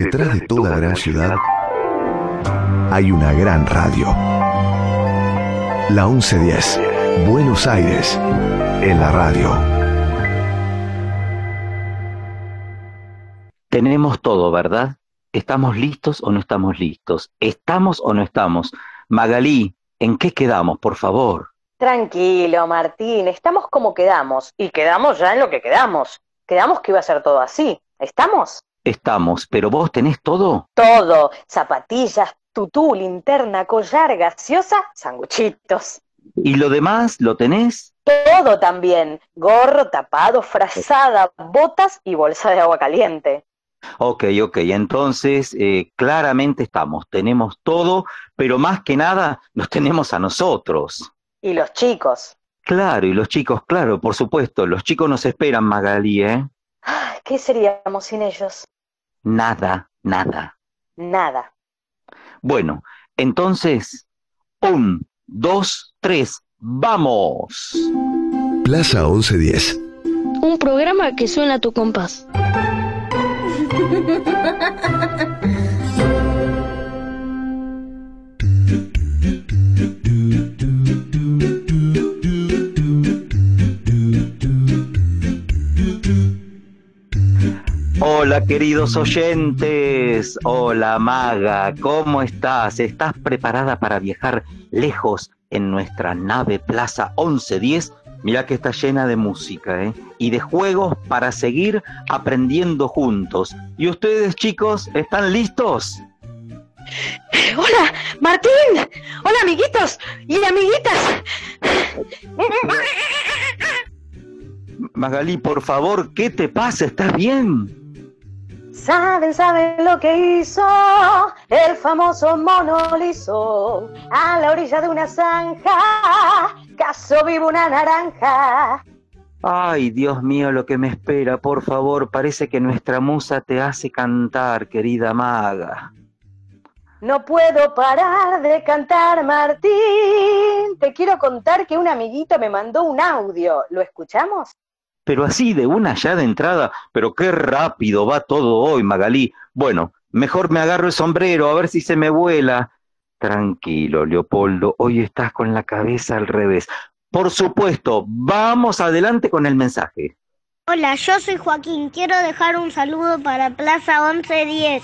Detrás de toda gran ciudad hay una gran radio. La 1110, Buenos Aires, en la radio. Tenemos todo, ¿verdad? ¿Estamos listos o no estamos listos? ¿Estamos o no estamos? Magalí, ¿en qué quedamos, por favor? Tranquilo, Martín, estamos como quedamos. Y quedamos ya en lo que quedamos. Quedamos que iba a ser todo así. ¿Estamos? Estamos, pero vos tenés todo. Todo. Zapatillas, tutú, linterna, collar, gaseosa, sanguchitos. ¿Y lo demás lo tenés? Todo también. Gorro, tapado, frazada, botas y bolsa de agua caliente. Ok, ok, entonces eh, claramente estamos, tenemos todo, pero más que nada nos tenemos a nosotros. Y los chicos. Claro, y los chicos, claro, por supuesto, los chicos nos esperan, Magalí, ¿eh? ¿Qué seríamos sin ellos? Nada, nada. Nada. Bueno, entonces, un, dos, tres, ¡vamos! Plaza 1110. Un programa que suena a tu compás. Hola queridos oyentes, hola maga, ¿cómo estás? ¿Estás preparada para viajar lejos en nuestra nave Plaza 1110? Mira que está llena de música ¿eh? y de juegos para seguir aprendiendo juntos. ¿Y ustedes chicos, están listos? Hola, Martín. Hola, amiguitos y amiguitas. Magalí, por favor, ¿qué te pasa? ¿Estás bien? Saben, saben lo que hizo el famoso mono liso a la orilla de una zanja. Caso vivo una naranja. Ay, Dios mío, lo que me espera, por favor, parece que nuestra musa te hace cantar, querida maga. No puedo parar de cantar, Martín. Te quiero contar que un amiguito me mandó un audio. ¿Lo escuchamos? Pero así de una ya de entrada, pero qué rápido va todo hoy, Magalí. Bueno, mejor me agarro el sombrero a ver si se me vuela. Tranquilo, Leopoldo, hoy estás con la cabeza al revés. Por supuesto, vamos adelante con el mensaje. Hola, yo soy Joaquín. Quiero dejar un saludo para Plaza 1110.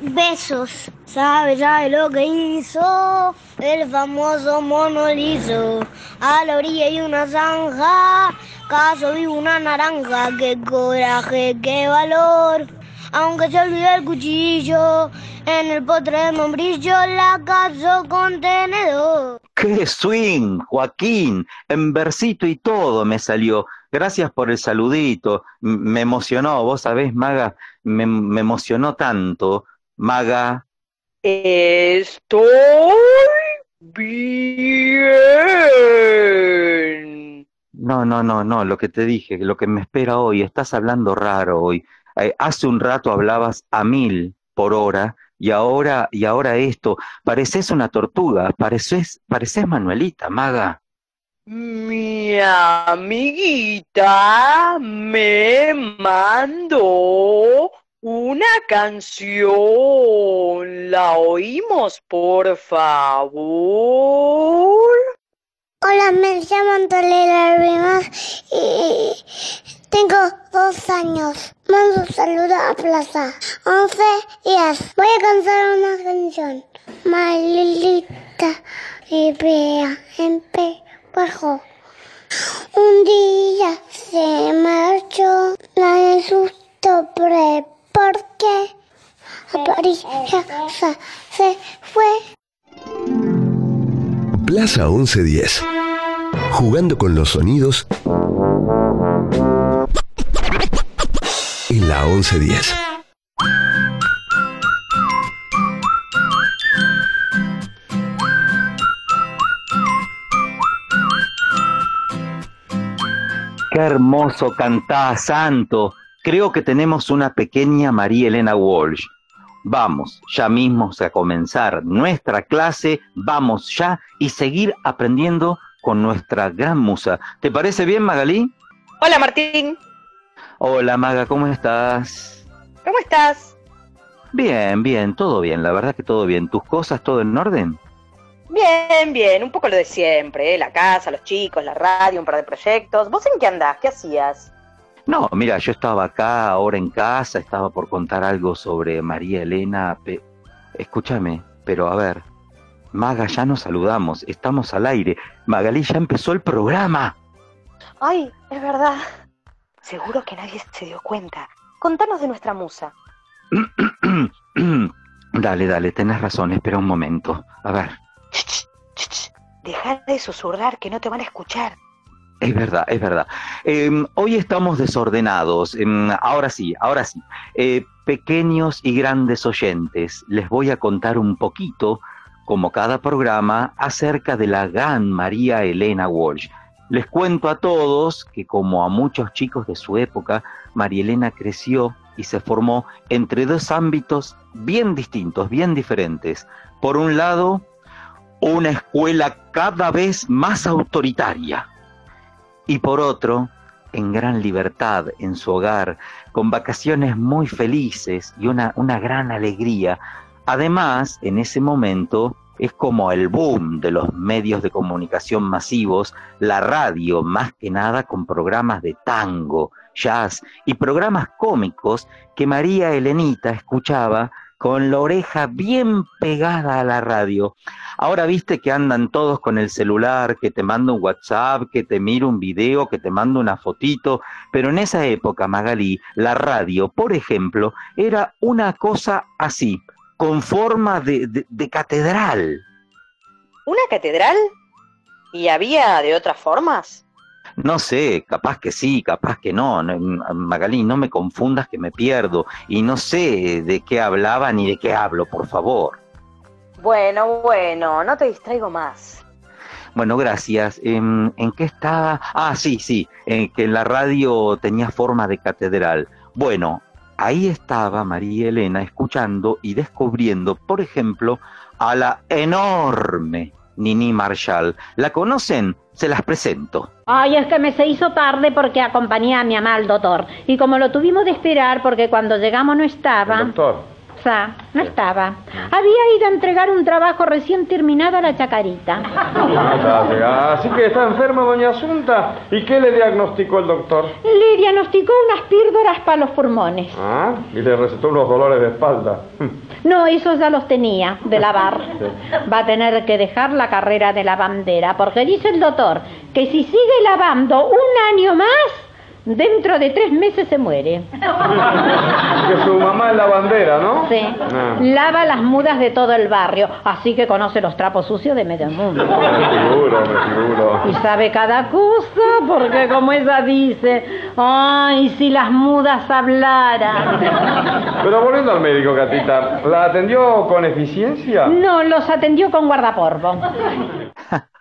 Besos. ¿Sabe ya lo que hizo el famoso mono liso? A la orilla hay una zanja, caso vi una naranja. Qué coraje, qué valor. Aunque se olvidó el cuchillo, en el potre de membrillo la caso con tenedor. ¡Qué swing, Joaquín! En versito y todo me salió. Gracias por el saludito. Me emocionó, vos sabés, Maga, me, me emocionó tanto. Maga, Estoy bien. no, no, no, no, lo que te dije, lo que me espera hoy, estás hablando raro hoy. Eh, hace un rato hablabas a mil por hora y ahora, y ahora esto. Pareces una tortuga, pareces, pareces Manuelita, Maga. Mi amiguita me mandó una canción. ¿La oímos, por favor? Hola, me llamo Antonella Rimas y tengo dos años. Mando un saludo a Plaza 11 días. Voy a cantar una canción. Malilita y vea en bajo. Un día se marchó, la susto pre porque apariencia se fue. Plaza 1110. Jugando con los sonidos en la 1110. Qué hermoso cantás, Santo. Creo que tenemos una pequeña María Elena Walsh. Vamos ya mismo a comenzar nuestra clase, vamos ya y seguir aprendiendo con nuestra gran musa. ¿Te parece bien, Magalí? Hola, Martín. Hola, Maga, ¿cómo estás? ¿Cómo estás? Bien, bien, todo bien, la verdad que todo bien. ¿Tus cosas todo en orden? Bien, bien, un poco lo de siempre, ¿eh? la casa, los chicos, la radio, un par de proyectos. ¿Vos en qué andás? ¿Qué hacías? No, mira, yo estaba acá ahora en casa, estaba por contar algo sobre María Elena. Escúchame, pero a ver, Maga, ya nos saludamos, estamos al aire. Magalí, ya empezó el programa. Ay, es verdad. Seguro que nadie se dio cuenta. Contanos de nuestra musa. dale, dale, tenés razón, espera un momento. A ver. Deja de susurrar que no te van a escuchar. Es verdad, es verdad. Em, hoy estamos desordenados. Em, ahora sí, ahora sí. Eh, pequeños y grandes oyentes, les voy a contar un poquito, como cada programa, acerca de la gran María Elena Walsh. Les cuento a todos que como a muchos chicos de su época, María Elena creció y se formó entre dos ámbitos bien distintos, bien diferentes. Por un lado, una escuela cada vez más autoritaria y por otro, en gran libertad en su hogar, con vacaciones muy felices y una, una gran alegría. Además, en ese momento es como el boom de los medios de comunicación masivos, la radio más que nada con programas de tango, jazz y programas cómicos que María Elenita escuchaba con la oreja bien pegada a la radio. Ahora viste que andan todos con el celular, que te mando un WhatsApp, que te miro un video, que te mando una fotito, pero en esa época, Magalí, la radio, por ejemplo, era una cosa así, con forma de, de catedral. ¿Una catedral? ¿Y había de otras formas? No sé, capaz que sí, capaz que no. Magalí, no me confundas que me pierdo. Y no sé de qué hablaba ni de qué hablo, por favor. Bueno, bueno, no te distraigo más. Bueno, gracias. ¿En, qué estaba? Ah, sí, sí, en que la radio tenía forma de catedral. Bueno, ahí estaba María Elena escuchando y descubriendo, por ejemplo, a la enorme Nini Marshall. ¿La conocen? Se las presento. Ay, es que me se hizo tarde porque acompañé a mi mamá al doctor. Y como lo tuvimos de esperar porque cuando llegamos no estaba. doctor? No estaba. Había ido a entregar un trabajo recién terminado a la chacarita. Así que está enferma doña Asunta. ¿Y qué le diagnosticó el doctor? Le diagnosticó unas píldoras para los pulmones. Ah, y le recetó unos dolores de espalda. No, esos ya los tenía, de lavar. Va a tener que dejar la carrera de lavandera, porque dice el doctor que si sigue lavando un año más, Dentro de tres meses se muere. que su mamá es la bandera, ¿no? Sí. Ah. Lava las mudas de todo el barrio, así que conoce los trapos sucios de medio mundo. Me figuro, me figuro. Y sabe cada cosa, porque como ella dice, ay, si las mudas hablaran. Pero volviendo al médico, Catita, ¿la atendió con eficiencia? No, los atendió con guardaporvo.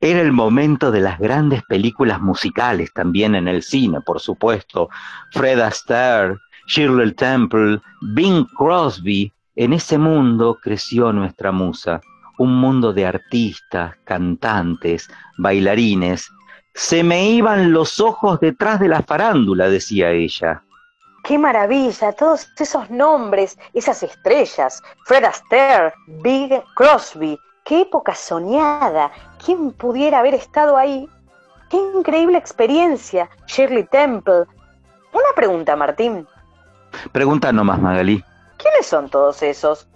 Era el momento de las grandes películas musicales también en el cine, por supuesto. Fred Astaire, Shirley Temple, Bing Crosby. En ese mundo creció nuestra musa, un mundo de artistas, cantantes, bailarines. Se me iban los ojos detrás de la farándula, decía ella. ¡Qué maravilla! Todos esos nombres, esas estrellas. Fred Astaire, Bing Crosby, Qué época soñada. ¿Quién pudiera haber estado ahí? Qué increíble experiencia. Shirley Temple. Una pregunta, Martín. Pregunta nomás, Magali. ¿Quiénes son todos esos?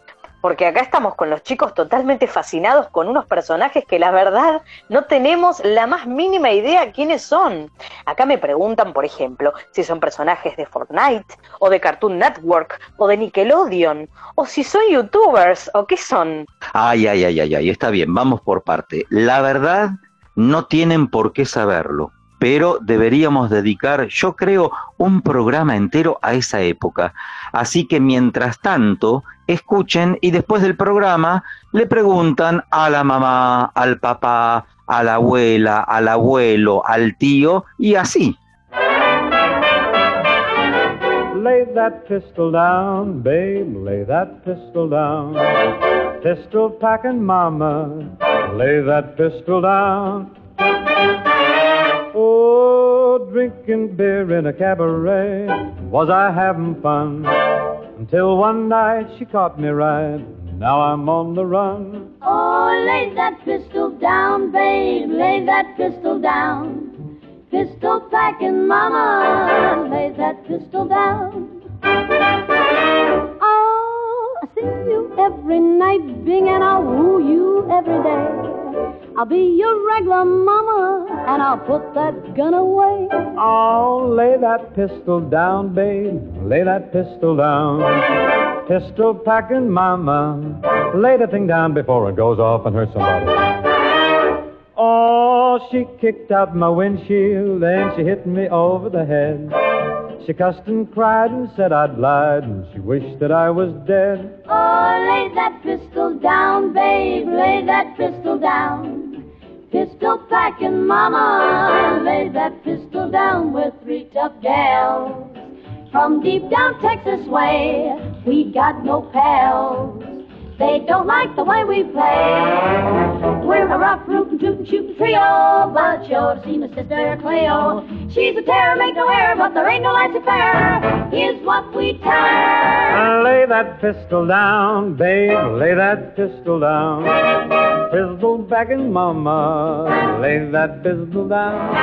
Porque acá estamos con los chicos totalmente fascinados con unos personajes que la verdad no tenemos la más mínima idea quiénes son. Acá me preguntan, por ejemplo, si son personajes de Fortnite, o de Cartoon Network, o de Nickelodeon, o si son youtubers, o qué son. Ay, ay, ay, ay, ay, está bien, vamos por parte. La verdad, no tienen por qué saberlo pero deberíamos dedicar, yo creo, un programa entero a esa época. Así que mientras tanto, escuchen y después del programa le preguntan a la mamá, al papá, a la abuela, al abuelo, al tío y así. Lay that pistol down, babe, lay that pistol down. Pistol packing mama, lay that pistol down. Oh, drinking beer in a cabaret, was I having fun? Until one night she caught me right. Now I'm on the run. Oh, lay that pistol down, babe. Lay that pistol down. Pistol packing, mama. Lay that pistol down. Oh, I see you every night, Bing, and I'll woo you every day. I'll be your regular mama, and I'll put that gun away. Oh, lay that pistol down, babe. Lay that pistol down. Pistol packing mama. Lay the thing down before it goes off and hurts somebody. Oh, she kicked out my windshield and she hit me over the head. She cussed and cried and said I'd lied and she wished that I was dead. Oh, lay that pistol down, babe. Lay that pistol down. Pistol packing, mama. Lay that pistol down with three tough gals. From deep down Texas way, we got no pals. They don't like the way we play. We're a rough, rootin', tootin', shootin' trio, but you'll see my sister Cleo. She's a terror, make no error, but there ain't no laissez-faire. Here's what we tell. Lay that pistol down, babe. Lay that pistol down. Pistol backing mama. Lay that pistol down.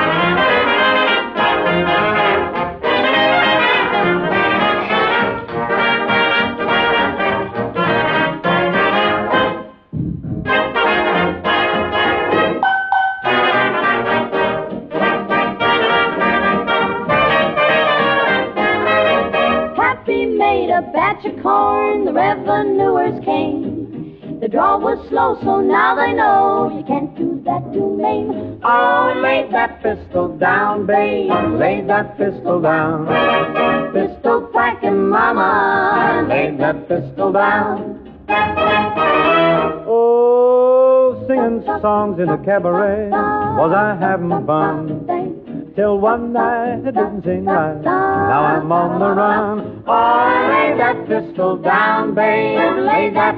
The revenuers came. The draw was slow, so now they know you can't do that to Maine. Oh, lay that pistol down, babe. Lay that pistol down. Pistol packing mama. Lay that pistol down. Oh, singing songs in a cabaret. Was I having fun? Till one night it didn't seem right. Now I'm on the run. Oh, lay that pistol down, babe. Lay that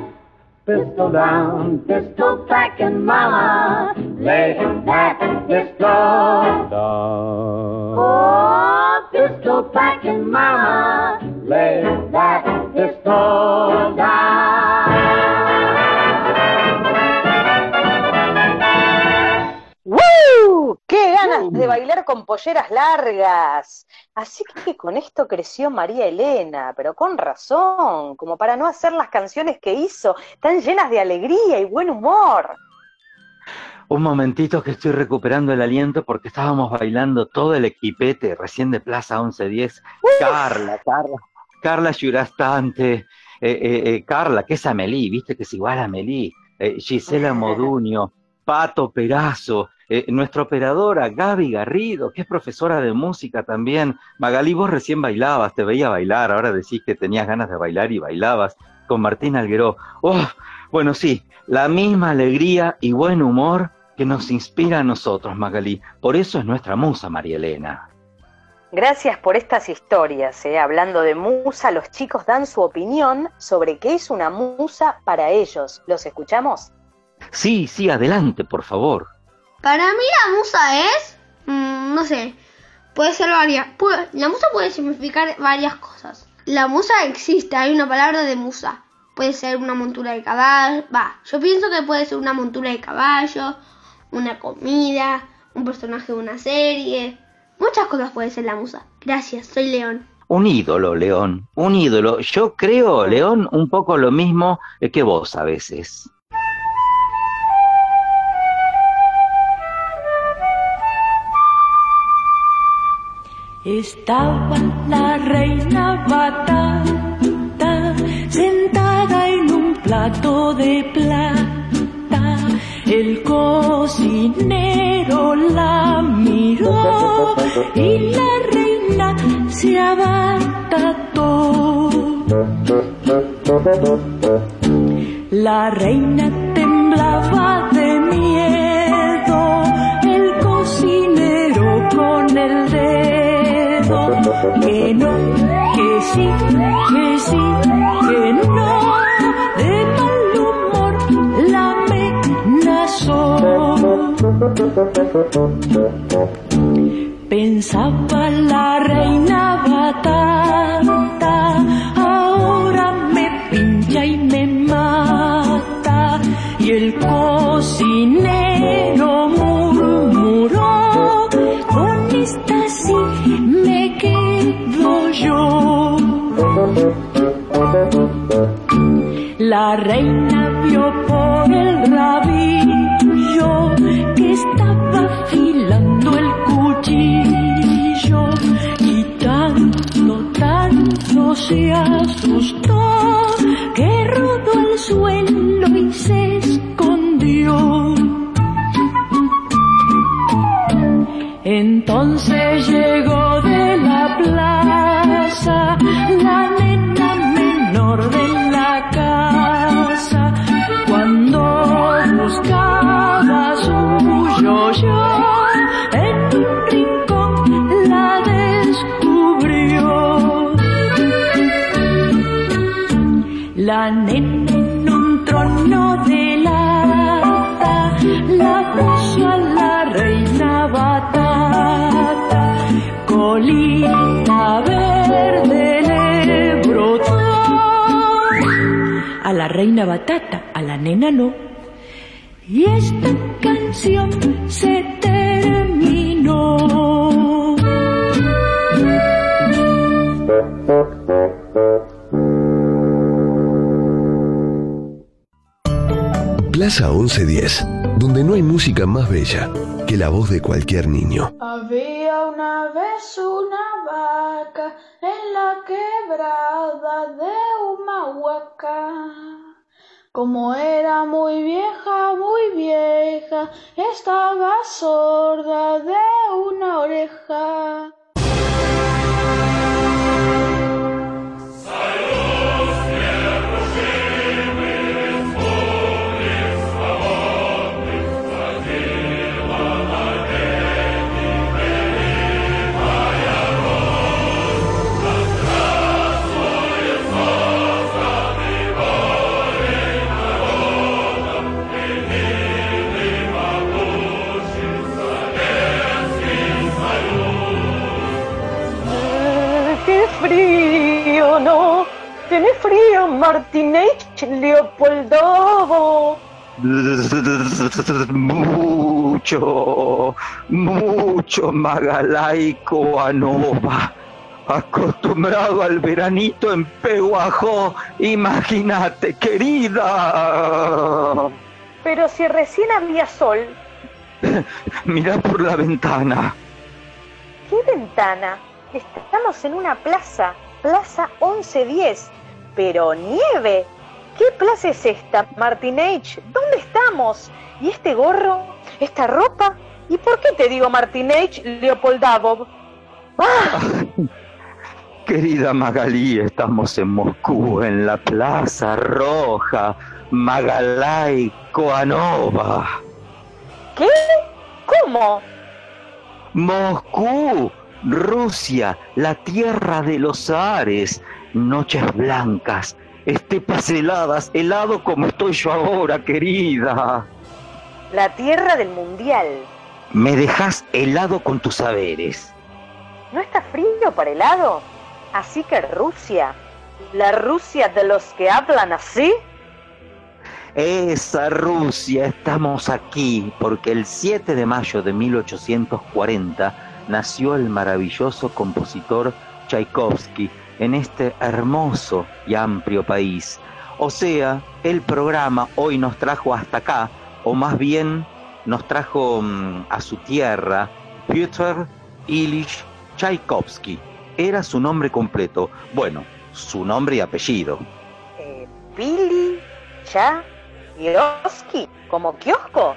pistol down. Pistol packing mama. Lay that pistol down. Oh, pistol packing mama. Lay that pistol down. ¡Woo! ¡Qué ganas de bailar con polleras largas! Así que con esto creció María Elena, pero con razón, como para no hacer las canciones que hizo, tan llenas de alegría y buen humor. Un momentito que estoy recuperando el aliento porque estábamos bailando todo el equipete recién de Plaza 1110. Carla, Carla, Carla Yurastante, eh, eh, eh, Carla, que es Amelie, viste que es igual a Amelie, Gisela Moduño, Pato Perazo, eh, nuestra operadora Gaby Garrido, que es profesora de música también. Magalí, vos recién bailabas, te veía bailar, ahora decís que tenías ganas de bailar y bailabas con Martín Algueró. Oh, bueno, sí, la misma alegría y buen humor que nos inspira a nosotros, Magalí. Por eso es nuestra musa, María Elena. Gracias por estas historias. ¿eh? Hablando de musa, los chicos dan su opinión sobre qué es una musa para ellos. ¿Los escuchamos? Sí, sí, adelante, por favor. Para mí la musa es, mm, no sé, puede ser varias, la musa puede significar varias cosas. La musa existe, hay una palabra de musa. Puede ser una montura de caballo, va, yo pienso que puede ser una montura de caballo, una comida, un personaje de una serie. Muchas cosas puede ser la musa. Gracias, soy León. Un ídolo, León, un ídolo. Yo creo, León, un poco lo mismo que vos a veces. Estaba la reina batata sentada en un plato de plata. El cocinero la miró y la reina se abatató. La reina temblaba de miedo, el cocinero con el dedo, que no, que sí, que sí, que no. De mal humor la mena. Pensaba la reina batata, ahora me pincha y me mata. Y el cocinero yo. La reina vio por el rabillo que estaba afilando el cuchillo y tanto, tanto se asustó. Reina batata, a la nena no. Y esta canción se terminó. Plaza 1110, donde no hay música más bella que la voz de cualquier niño. Había una vez una en la quebrada de Humahuaca. Como era muy vieja, muy vieja, estaba sorda de una oreja. ¡Tiene frío, Martinech Leopoldo! Mucho, mucho Magalaico Anova. Acostumbrado al veranito en Peguajó, imagínate, querida. Pero si recién había sol, Mira por la ventana. ¿qué ventana? Estamos en una plaza, Plaza 1110. Pero nieve. ¿Qué plaza es esta, Martinage? ¿Dónde estamos? ¿Y este gorro? ¿Esta ropa? ¿Y por qué te digo Martinage Leopoldavov? ¡Ah! Querida Magalí, estamos en Moscú, en la Plaza Roja, Magalay Koanova. ¿Qué? ¿Cómo? Moscú, Rusia, la tierra de los Ares, noches blancas, estepas heladas, helado como estoy yo ahora, querida. La tierra del mundial. Me dejas helado con tus saberes. ¿No está frío para helado? Así que Rusia. ¿La Rusia de los que hablan así? Esa Rusia, estamos aquí porque el 7 de mayo de 1840 nació el maravilloso compositor Tchaikovsky en este hermoso y amplio país. O sea, el programa hoy nos trajo hasta acá, o más bien nos trajo mm, a su tierra, Piotr Ilich Tchaikovsky. Era su nombre completo. Bueno, su nombre y apellido. Eh, Pili, Cha, Kioski, como kiosco.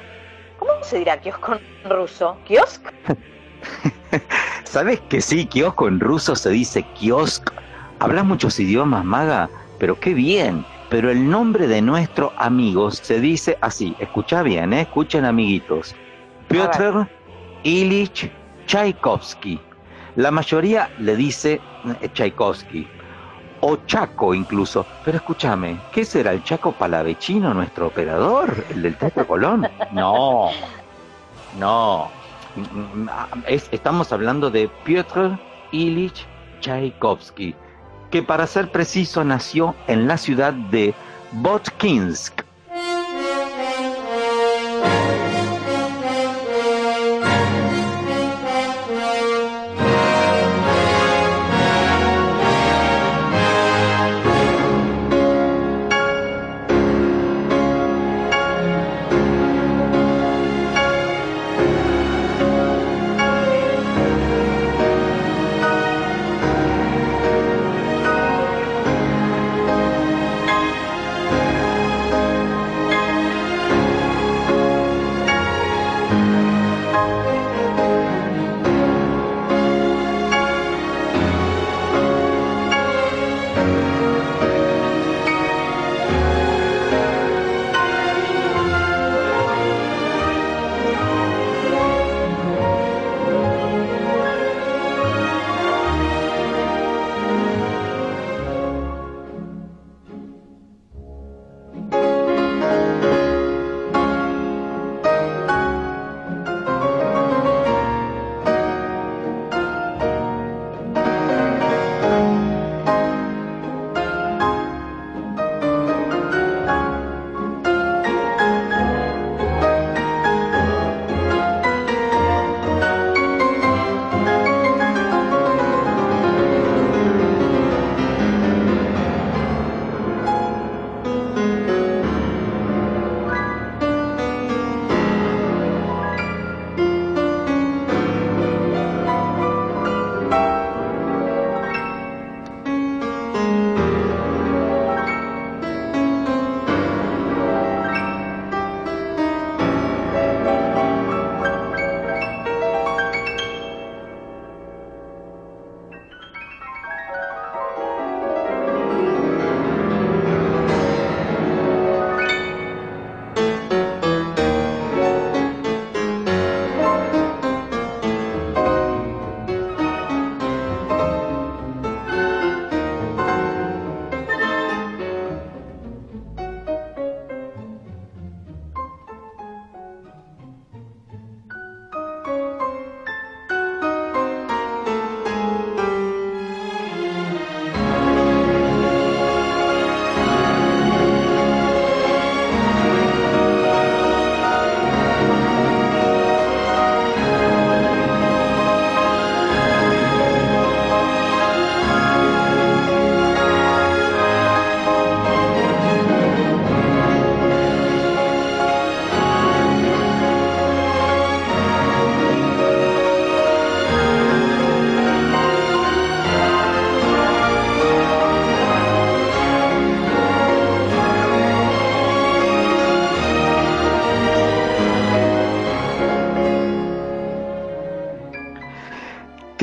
¿Cómo se dirá kiosco en ruso? ¿Kiosk? ¿Sabes que sí, kiosco en ruso se dice kiosk? Hablas muchos idiomas, maga, pero qué bien. Pero el nombre de nuestro amigo se dice así. Escucha bien, ¿eh? escuchen amiguitos. Piotr Ilich Tchaikovsky. La mayoría le dice eh, Tchaikovsky. O Chaco incluso. Pero escúchame, ¿qué será el Chaco Palavecino, nuestro operador? ¿El del Teatro Colón? No, no. Mm, mm, ah, es- estamos hablando de Piotr Ilich Tchaikovsky, que para ser preciso nació en la ciudad de Botkinsk.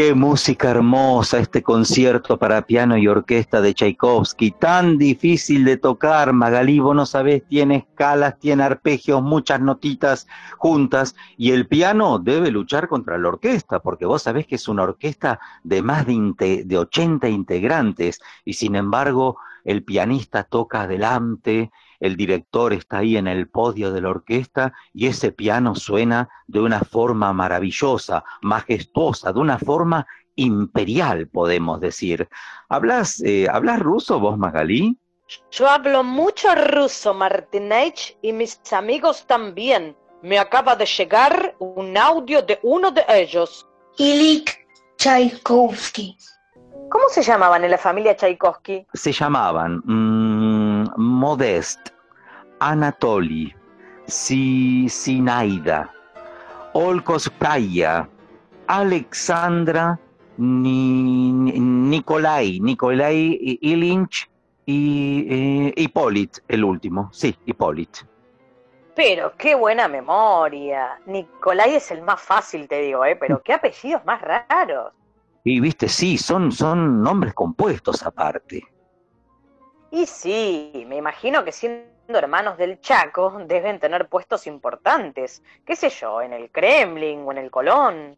Qué música hermosa este concierto para piano y orquesta de Tchaikovsky, tan difícil de tocar, Magalí, vos no sabés, tiene escalas, tiene arpegios, muchas notitas juntas, y el piano debe luchar contra la orquesta, porque vos sabés que es una orquesta de más de, de 80 integrantes, y sin embargo el pianista toca adelante, el director está ahí en el podio de la orquesta y ese piano suena de una forma maravillosa, majestuosa, de una forma imperial, podemos decir. ¿Hablas, eh, ¿hablas ruso vos, Magalí? Yo hablo mucho ruso, Martinech, y mis amigos también. Me acaba de llegar un audio de uno de ellos. Ilik Tchaikovsky. ¿Cómo se llamaban en la familia Tchaikovsky? Se llamaban mm, Modest, Anatoly, Si- Sinaida, Olkoskaya, Alexandra, Ni- Ni- Nikolai, Nikolai Ilinch y eh, Hippolyt, el último, sí, Hippolyt. Pero qué buena memoria. Nicolai es el más fácil, te digo, ¿eh? Pero qué apellidos más raros. Y viste, sí, son, son nombres compuestos aparte. Y sí, me imagino que siendo hermanos del Chaco deben tener puestos importantes. ¿Qué sé yo? ¿En el Kremlin o en el Colón?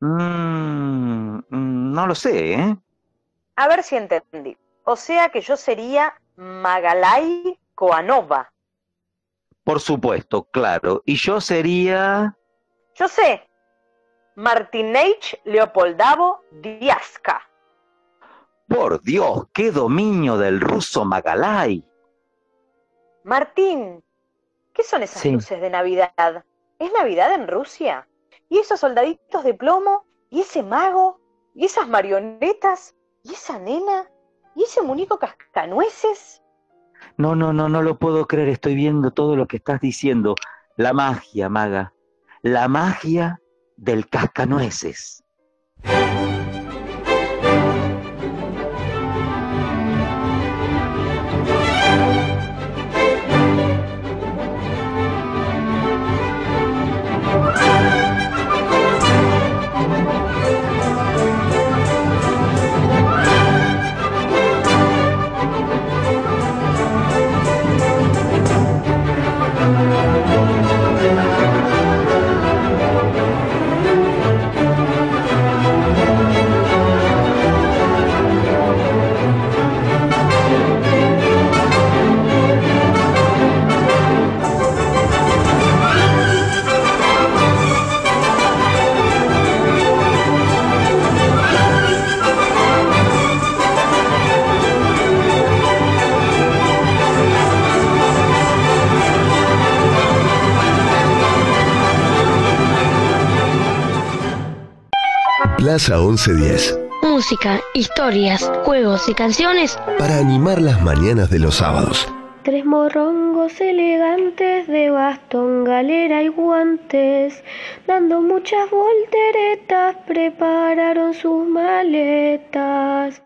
Mm, mm, no lo sé, ¿eh? A ver si entendí. O sea que yo sería Magalai Koanova. Por supuesto, claro. Y yo sería... Yo sé. Martinech Leopoldavo Diaska. Por Dios, qué dominio del ruso Magalay. Martín, ¿qué son esas Sí. luces de Navidad? ¿Es Navidad en Rusia? ¿Y esos soldaditos de plomo? ¿Y ese mago? ¿Y esas marionetas? ¿Y esa nena? ¿Y ese muñeco cascanueces? No, no, no, no lo puedo creer. Estoy viendo todo lo que estás diciendo. La magia, maga. La magia del cascanueces. Plaza 1110. Música, historias, juegos y canciones Para animar las mañanas de los sábados. Tres morrongos elegantes de bastón, galera y guantes, dando muchas volteretas, prepararon sus maletas.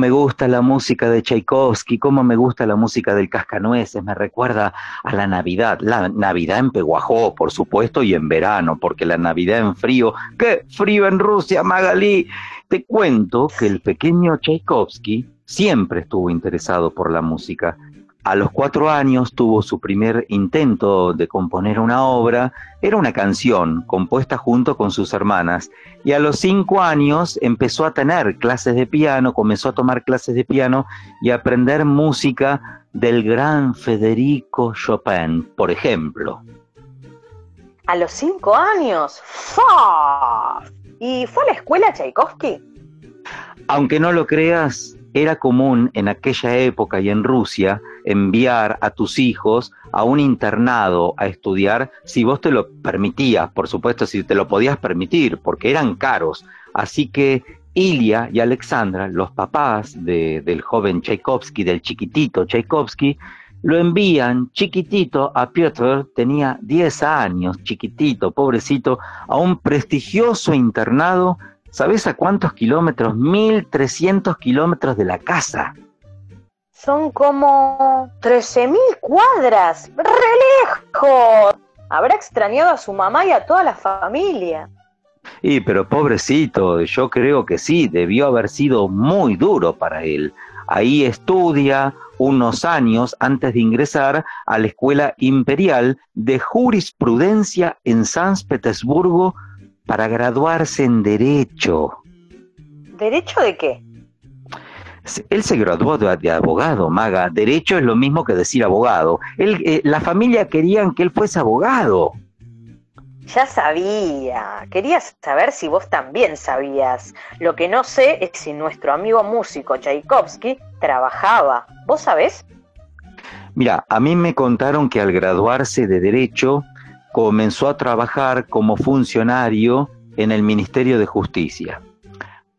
Me gusta la música de Tchaikovsky, cómo me gusta la música del Cascanueces, me recuerda a la Navidad, la Navidad en Peguajó, por supuesto, y en verano, porque la Navidad en frío, ¡qué frío en Rusia, Magalí! Te cuento que el pequeño Tchaikovsky siempre estuvo interesado por la música. A los cuatro años tuvo su primer intento de componer una obra, era una canción compuesta junto con sus hermanas, y a los cinco años empezó a tener clases de piano, comenzó a tomar clases de piano y a aprender música del gran Federico Chopin, por ejemplo. A los cinco años. ¡Fa! ¿Y fue a la escuela Tchaikovsky? Aunque no lo creas, era común en aquella época y en Rusia enviar a tus hijos a un internado a estudiar si vos te lo permitías, por supuesto, si te lo podías permitir, porque eran caros. Así que Ilya y Alexandra, los papás del joven Tchaikovsky, del chiquitito Tchaikovsky, lo envían chiquitito a Piotr, tenía 10 años, chiquitito, pobrecito, a un prestigioso internado ¿Sabes a cuántos kilómetros? 1300 kilómetros de la casa. Son como 13.000 cuadras. ¡Re lejos! Habrá extrañado a su mamá y a toda la familia. Y pero pobrecito, yo creo que sí, debió haber sido muy duro para él. Ahí estudia unos años antes de ingresar a la Escuela Imperial de Jurisprudencia en San Petersburgo para graduarse en Derecho. ¿Derecho de qué? Él se graduó de, abogado, Maga. Derecho es lo mismo que decir abogado. Él, eh, la familia querían que él fuese abogado. Ya sabía. Quería saber si vos también sabías. Lo que no sé es si nuestro amigo músico Tchaikovsky trabajaba. ¿Vos sabés? Mira, a mí me contaron que al graduarse de Derecho comenzó a trabajar como funcionario en el Ministerio de Justicia.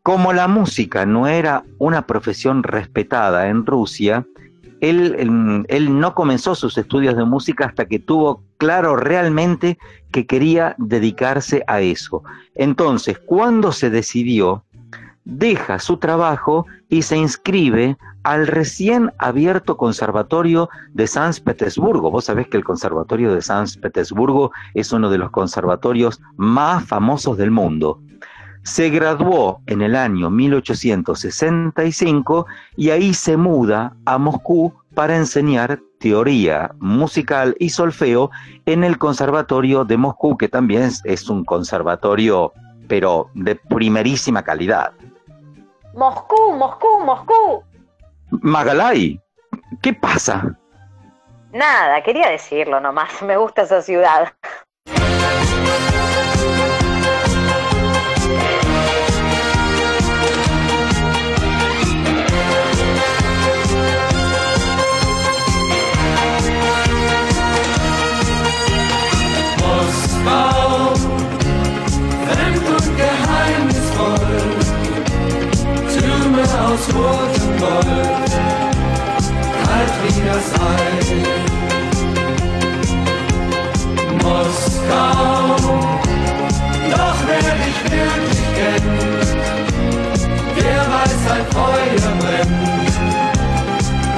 Como la música no era una profesión respetada en Rusia, él, él, no comenzó sus estudios de música hasta que tuvo claro realmente que quería dedicarse a eso. Entonces, cuando se decidió, deja su trabajo y se inscribe al recién abierto Conservatorio de San Petersburgo. Vos sabés que el Conservatorio de San Petersburgo es uno de los conservatorios más famosos del mundo. Se graduó en el año 1865 y ahí se muda a Moscú para enseñar teoría musical y solfeo en el Conservatorio de Moscú, que también es un conservatorio, pero de primerísima calidad. Moscú, Moscú, Moscú. Magalay, ¿qué pasa? Nada, quería decirlo nomás, me gusta esa ciudad. Das Eis. Moskau, doch wer dich wirklich kennt, der weiß, ein Feuer brennt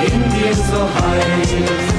in dir so heiß.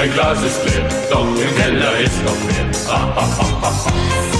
dein Glas ist leer, doch im Keller ist noch mehr. Ah, ah, ah, ah, ah.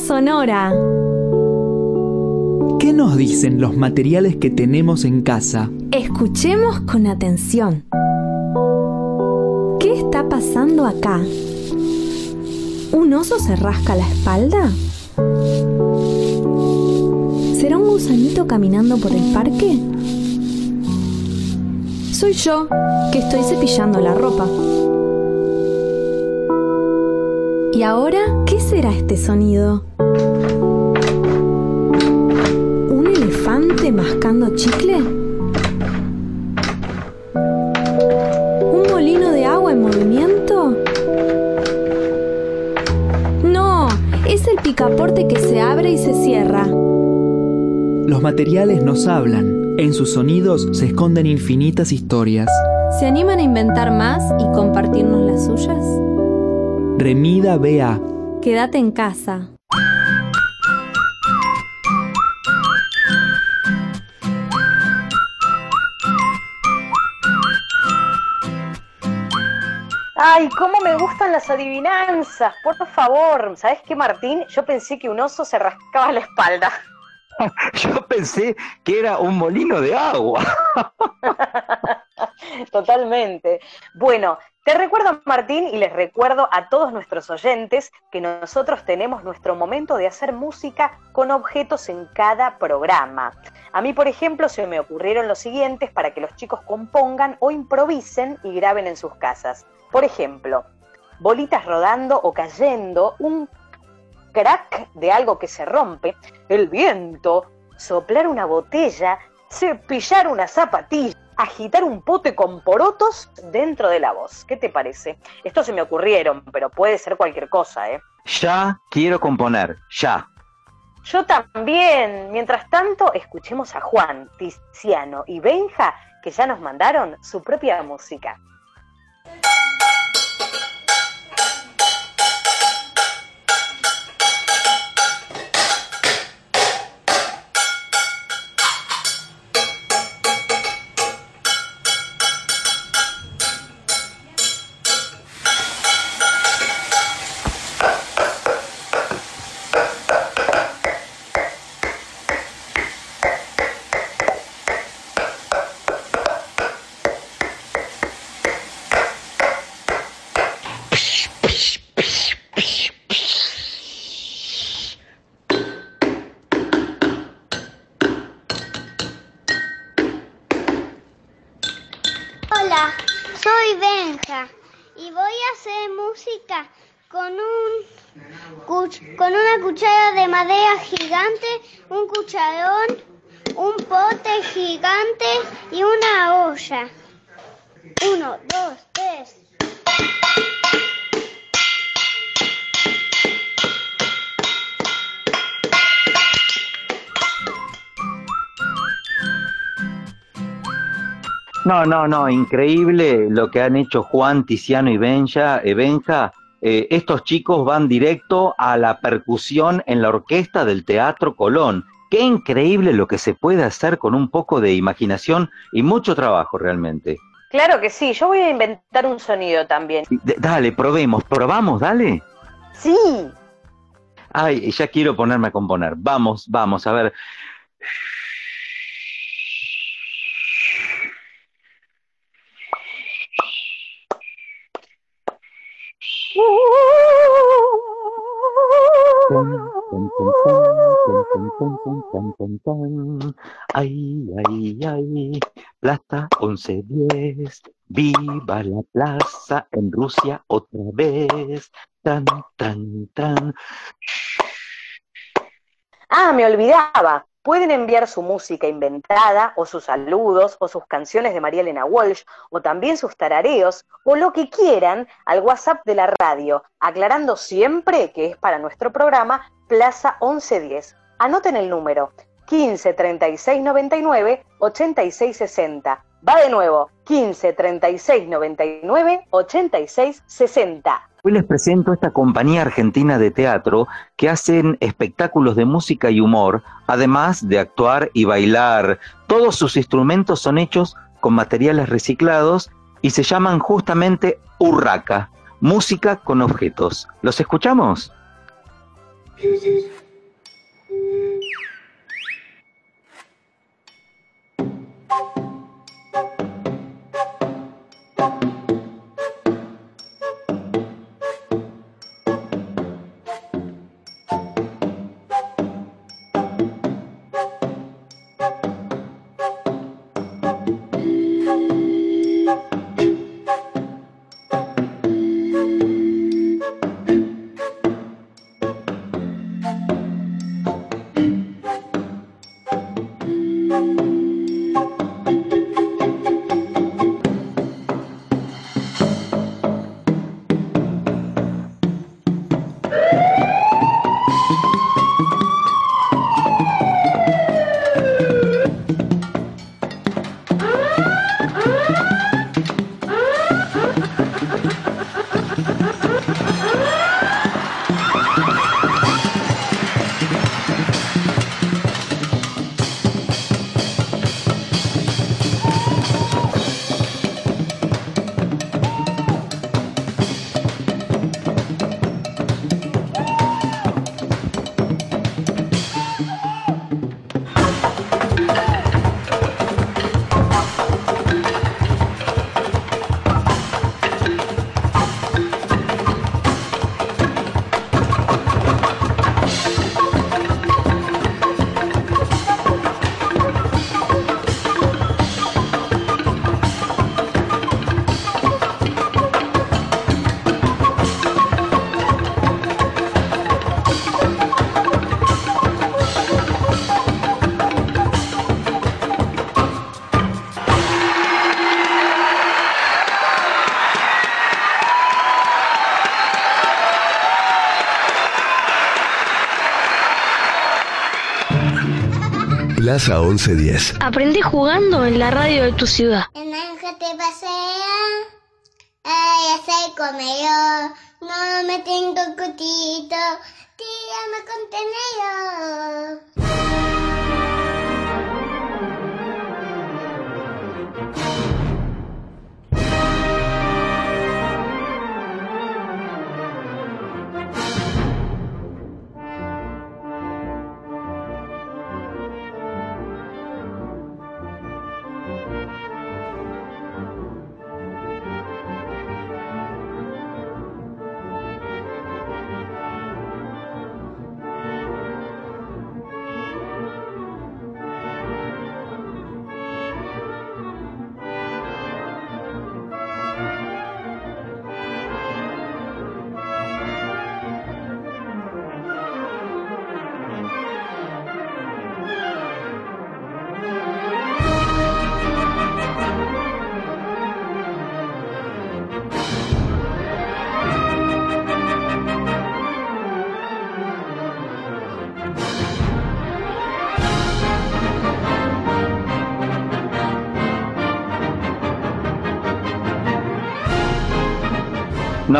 Sonora. ¿Qué nos dicen los materiales que tenemos en casa? Escuchemos con atención. ¿Qué está pasando acá? ¿Un oso se rasca la espalda? ¿Será un gusanito caminando por el parque? Soy yo, que estoy cepillando la ropa. ¿Y ahora este sonido? ¿Un elefante mascando chicle? ¿Un molino de agua en movimiento? No, es el picaporte que se abre y se cierra. Los materiales nos hablan. En sus sonidos se esconden infinitas historias. ¿Se animan a inventar más y compartirnos las suyas? Remida BA. Quédate en casa. Ay, cómo me gustan las adivinanzas, por favor. ¿Sabes qué, Martín? Yo pensé que un oso se rascaba la espalda. Yo pensé que era un molino de agua. Totalmente. Bueno, te recuerdo, Martín, y les recuerdo a todos nuestros oyentes que nosotros tenemos nuestro momento de hacer música con objetos en cada programa. A mí, por ejemplo, se me ocurrieron los siguientes para que los chicos compongan o improvisen y graben en sus casas. Por ejemplo, bolitas rodando o cayendo, un crack de algo que se rompe, el viento, soplar una botella, cepillar una zapatilla, agitar un pote con porotos dentro de la voz. ¿Qué te parece? Esto se me ocurrieron, pero puede ser cualquier cosa, ¿eh? Ya quiero componer, ya. Yo también. Mientras tanto, escuchemos a Juan, Tiziano y Benja, que ya nos mandaron su propia música. No, no, no, increíble lo que han hecho Juan, Tiziano y Benja. eh, Benja. Eh, estos chicos van directo a la percusión en la orquesta del Teatro Colón. Qué increíble lo que se puede hacer con un poco de imaginación y mucho trabajo realmente. Claro que sí, yo voy a inventar un sonido también. D- dale, probemos, probamos, dale. Sí, Ay, ya quiero ponerme a componer. Vamos, vamos, a ver. Ay, ay, ay, Plaza 1110, viva la plaza en Rusia otra vez. Tan, tan, tan. Ah, me olvidaba. Pueden enviar su música inventada, o sus saludos, o sus canciones de María Elena Walsh, o también sus tarareos, o lo que quieran al WhatsApp de la radio, aclarando siempre que es para nuestro programa Plaza 1110. Anoten el número 15 36 99 86 60. Va de nuevo, 15 36 99 86 60. Hoy les presento esta compañía argentina de teatro que hacen espectáculos de música y humor, además de actuar y bailar. Todos sus instrumentos son hechos con materiales reciclados y se llaman justamente Urraca. música con objetos. ¿Los escuchamos? Plaza 1110. Aprendí jugando en la radio de tu ciudad.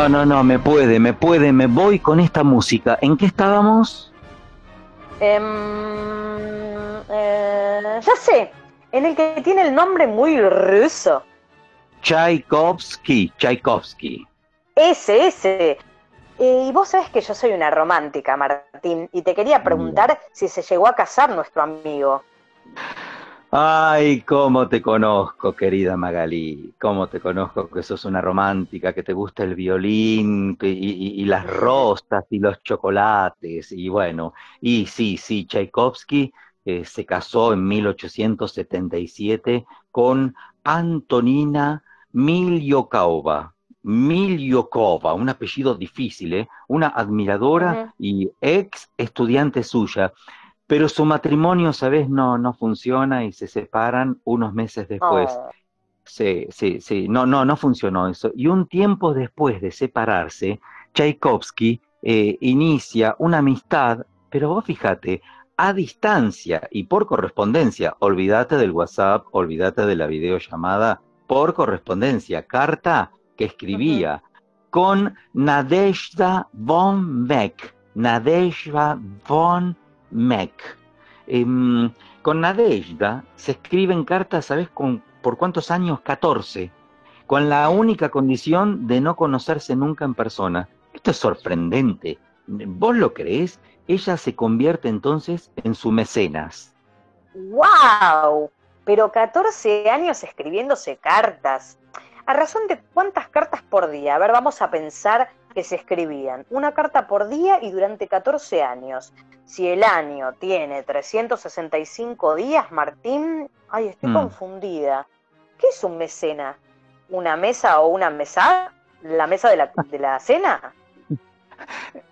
No, no, no, me puede, me puede, me voy con esta música. ¿En qué estábamos? Em, eh, ya sé, en el que tiene el nombre muy ruso. Tchaikovsky, Tchaikovsky. Ese, ese. Eh, y vos sabés que yo soy una romántica, Martín, y te quería preguntar si se llegó a casar nuestro amigo. Ay, cómo te conozco, querida Magalí, cómo te conozco que sos una romántica, que te gusta el violín y, y- y las rosas y los chocolates, y bueno, y sí, sí, Tchaikovsky eh, se casó en 1877 con Antonina Milyokova. Milyokova, un apellido difícil, ¿eh? Una admiradora y ex estudiante suya. Pero su matrimonio, ¿sabes? No, no funciona y se separan unos meses después. Oh. Sí, sí, sí, no, no, no funcionó eso. Y un tiempo después de separarse, Tchaikovsky eh, inicia una amistad, pero vos fíjate, a distancia y por correspondencia. Olvídate del WhatsApp, olvídate de la videollamada, por correspondencia, carta que escribía con Nadezhda von Meck. Nadezhda von Meck. Em, con Nadezhda se escriben cartas, ¿sabes con, por cuántos años? 14. con la única condición de no conocerse nunca en persona. Esto es sorprendente. ¿Vos lo creés? Ella se convierte entonces en su mecenas. ¡Wow! Pero 14 años escribiéndose cartas. ¿A razón de cuántas cartas por día? A ver, vamos a pensar que se escribían. Una carta por día y durante 14 años. Si el año tiene 365 días, Martín, ay, estoy Mm. confundida. ¿Qué es un mecena? ¿Una mesa o una mesa? ¿La mesa de la, de la cena?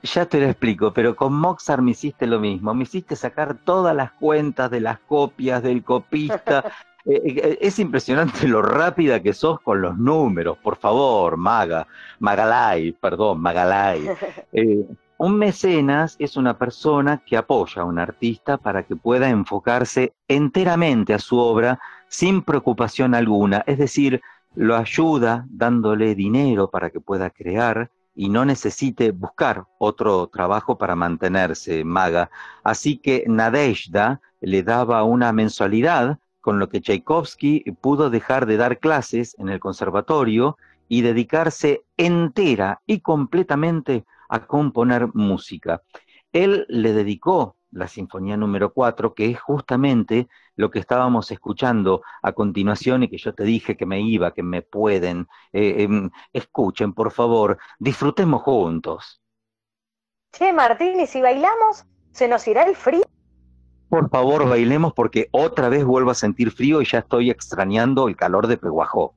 Ya te lo explico, pero con Mozart me hiciste lo mismo. Me hiciste sacar todas las cuentas de las copias del copista. Eh, eh, es impresionante lo rápida que sos con los números. Por favor, Maga, Magalay, perdón, Magalay. Eh, un mecenas es una persona que apoya a un artista para que pueda enfocarse enteramente a su obra sin preocupación alguna. Es decir, lo ayuda dándole dinero para que pueda crear y no necesite buscar otro trabajo para mantenerse, maga. Así que Nadezhda le daba una mensualidad, con lo que Tchaikovsky pudo dejar de dar clases en el conservatorio y dedicarse entera y completamente a componer música. Él le dedicó la Sinfonía número 4, que es justamente lo que estábamos escuchando a continuación y que yo te dije que me iba, que me pueden. Eh, em, escuchen, por favor, disfrutemos juntos. Che, Martín, ¿y si bailamos? ¿Se nos irá el frío? Por favor, bailemos porque otra vez vuelvo a sentir frío y ya estoy extrañando el calor de Peguajó.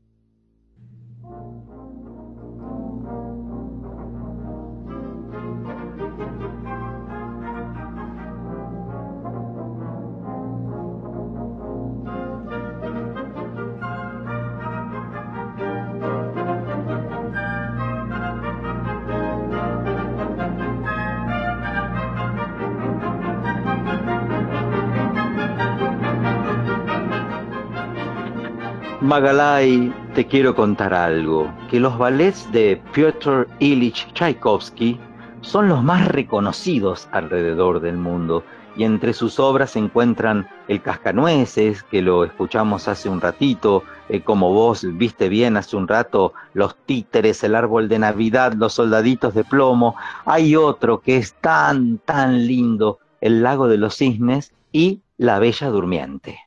Magalay, te quiero contar algo, que los ballets de Piotr Ilich Tchaikovsky son los más reconocidos alrededor del mundo y entre sus obras se encuentran El Cascanueces, que lo escuchamos hace un ratito, eh, como vos viste bien hace un rato, Los Títeres, El Árbol de Navidad, Los Soldaditos de Plomo. Hay otro que es tan, tan lindo, El Lago de los Cisnes y La Bella Durmiente.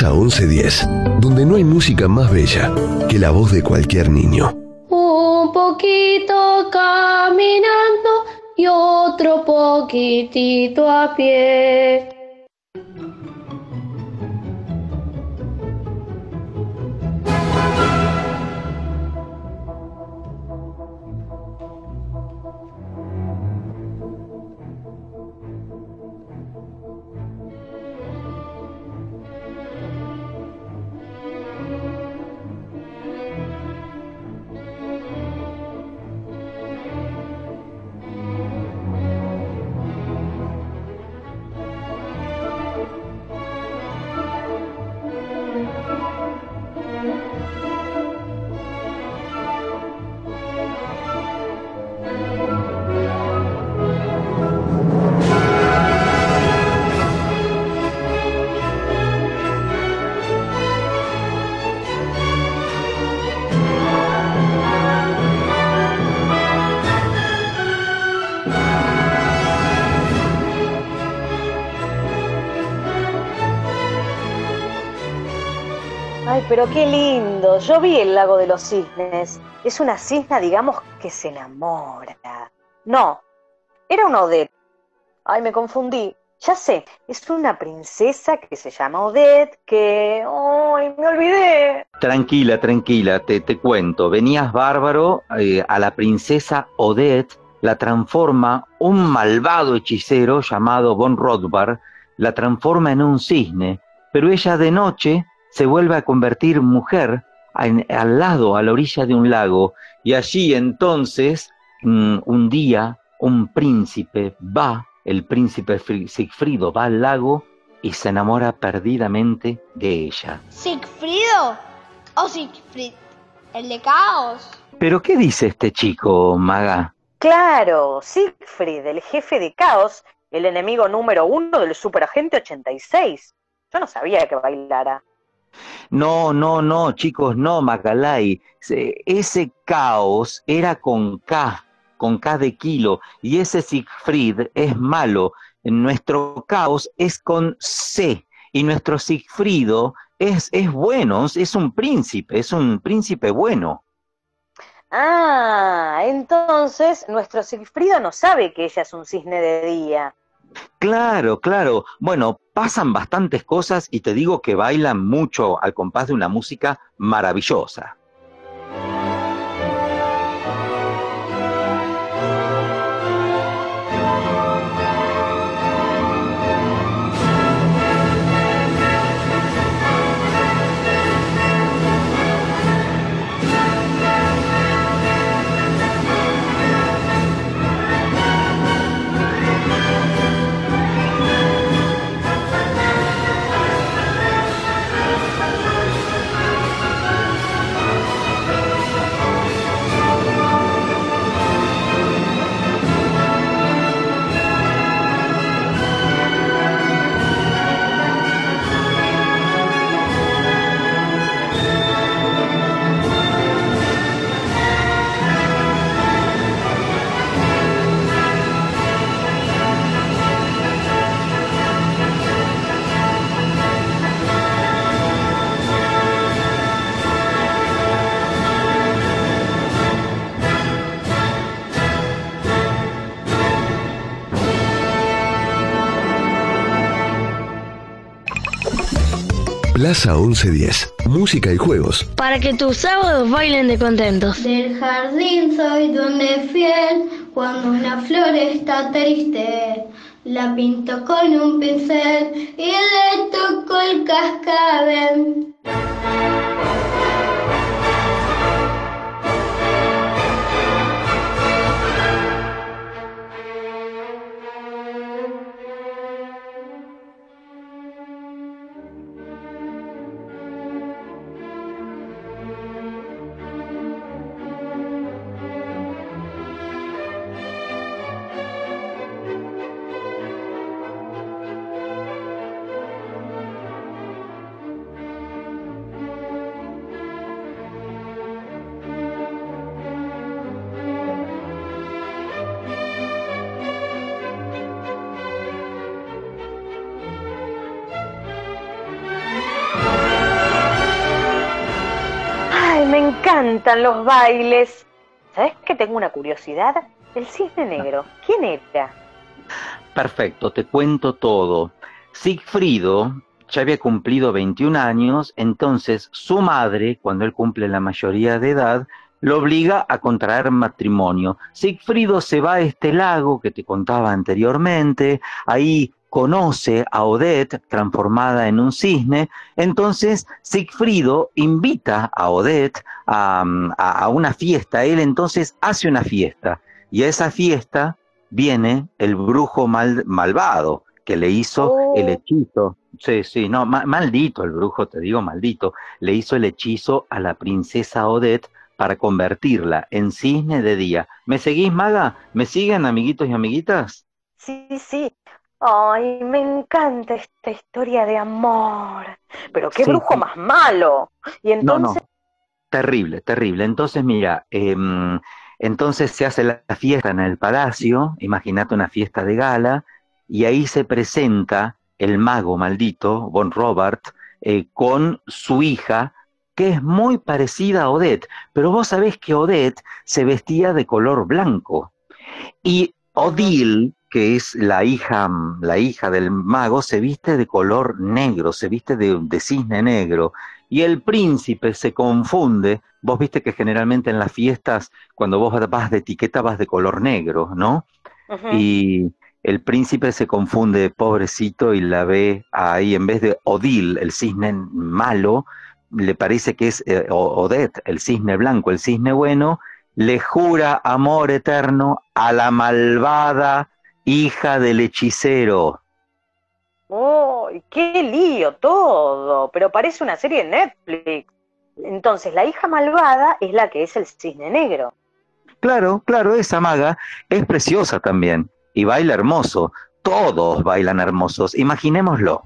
Plaza 1110, donde no hay música más bella que la voz de cualquier niño. Un poquito caminando y otro poquitito a pie. Pero qué lindo. Yo vi el lago de los cisnes. Es una cisna, digamos, que se enamora. No, era una Odette. Ay, me confundí. Ya sé, es una princesa que se llama Odette, que... ¡Ay, me olvidé! Tranquila, tranquila, te, te cuento. Venías bárbaro, eh, a la princesa Odette la transforma un malvado hechicero llamado Von Rothbar, la transforma en un cisne, pero ella de noche se vuelve a convertir mujer en- al lado, a la orilla de un lago, y allí entonces, mm, un día, un príncipe va, el príncipe Fri- Sigfrido va al lago y se enamora perdidamente de ella. ¿Sigfrido? ¿O Siegfried? ¿El de caos? ¿Pero qué dice este chico, Maga? Claro, Siegfried, el jefe de Caos, el enemigo número uno del Superagente 86. Yo no sabía que bailara. No, no, no, chicos, no, Macalay. Se- Ese caos era con K, con K de kilo, y ese Siegfried es malo. Nuestro caos es con C, y nuestro Siegfriedo es, es bueno, es un príncipe, es un príncipe bueno. Ah, entonces nuestro Sigfrido no sabe que ella es un cisne de día. Claro, claro. Bueno, pasan bastantes cosas y te digo que bailan mucho al compás de una música maravillosa. Plaza 1110. Música y juegos. Para que tus sábados bailen de contentos. Del jardín soy donde fiel, cuando una flor está triste. La pinto con un pincel y le toco el cascabel. Encantan los bailes. ¿Sabes que tengo una curiosidad? El cisne negro, ¿quién era? Perfecto, te cuento todo. Sigfrido ya había cumplido 21 años, entonces su madre, cuando él cumple la mayoría de edad, lo obliga a contraer matrimonio. Sigfrido se va a este lago que te contaba anteriormente, ahí conoce a Odette transformada en un cisne, entonces Sigfrido invita a Odette a, a- a una fiesta, él entonces hace una fiesta y a esa fiesta viene el brujo mal- malvado que le hizo el hechizo. Sí, sí, no, ma- maldito el brujo, te digo maldito, le hizo el hechizo a la princesa Odette para convertirla en cisne de día. ¿Me seguís, maga? ¿Me siguen, amiguitos y amiguitas? Sí, sí. Ay, me encanta esta historia de amor. Pero qué Sí, brujo sí. más malo. Y No, no. entonces, Terrible, terrible. Entonces, mira, em, entonces se hace la fiesta en el palacio, imagínate una fiesta de gala, y ahí se presenta el mago maldito, Von Robert, eh, con su hija, que es muy parecida a Odette, pero vos sabés que Odette se vestía de color blanco. Y Odile, que es la hija, la hija del mago, se viste de color negro, se viste de, de cisne negro. Y el príncipe se confunde. Vos viste que generalmente en las fiestas, cuando vos vas de etiqueta, vas de color negro, ¿no? Y el príncipe se confunde, pobrecito, y la ve ahí, en vez de Odile, el cisne malo, le parece que es eh, Odette, el cisne blanco, el cisne bueno, le jura amor eterno a la malvada hija del hechicero. ¡Uy, qué lío todo! Pero parece una serie de Netflix. Entonces, la hija malvada es la que es el cisne negro. Claro, claro, esa maga es preciosa también y baila hermoso. Todos bailan hermosos, imaginémoslo.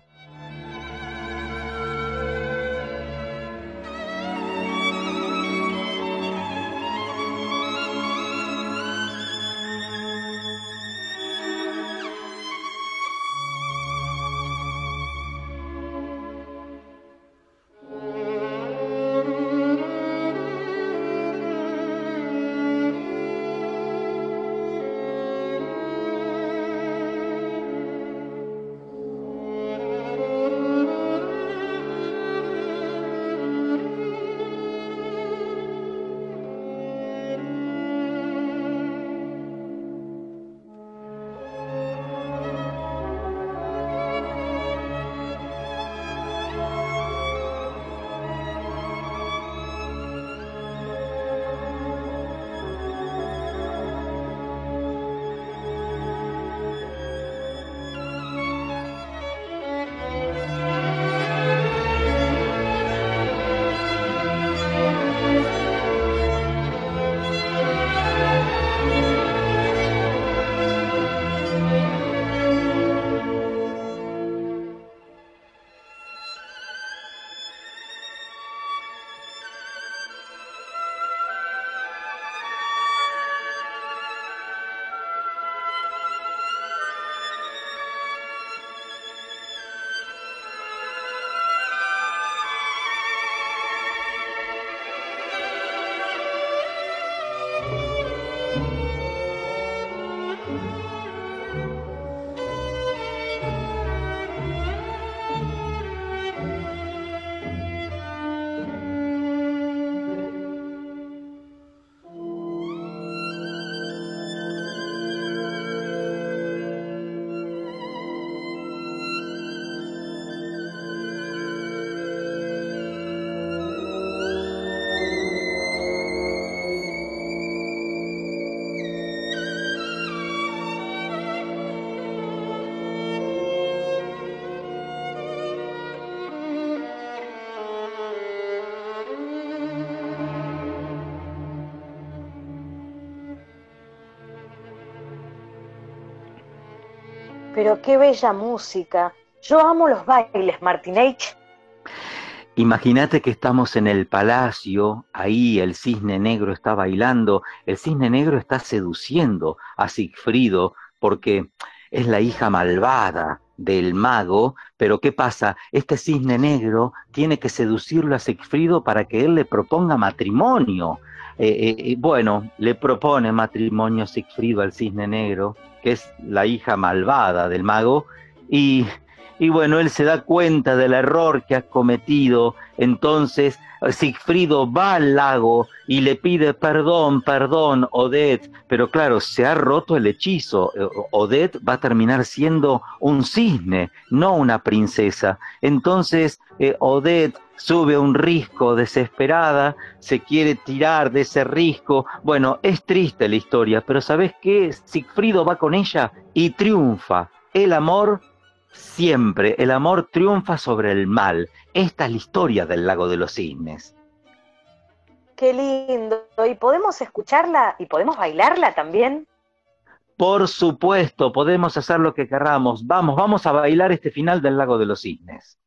Pero qué bella música. Yo amo los bailes, Martinech. Imagínate que estamos en el palacio, ahí el cisne negro está bailando, el cisne negro está seduciendo a Sigfrido porque es la hija malvada del mago, pero ¿qué pasa? Este cisne negro tiene que seducirlo a Sigfrido para que él le proponga matrimonio. Eh, eh, eh, bueno, le propone matrimonio Sigfrido al cisne negro, que es la hija malvada del mago, y, y bueno, él se da cuenta del error que ha cometido, entonces Sigfrido va al lago y le pide perdón, perdón, Odette, pero claro, se ha roto el hechizo. Eh, Odette va a terminar siendo un cisne, no una princesa. Entonces, eh, Odette sube a un risco desesperada, se quiere tirar de ese risco. Bueno, es triste la historia, pero ¿sabes qué? Sigfrido va con ella y triunfa. El amor siempre, el amor triunfa sobre el mal. Esta es la historia del lago de los cisnes. Qué lindo. ¿Y podemos escucharla y podemos bailarla también? Por supuesto, podemos hacer lo que querramos. Vamos, vamos a bailar este final del lago de los cisnes.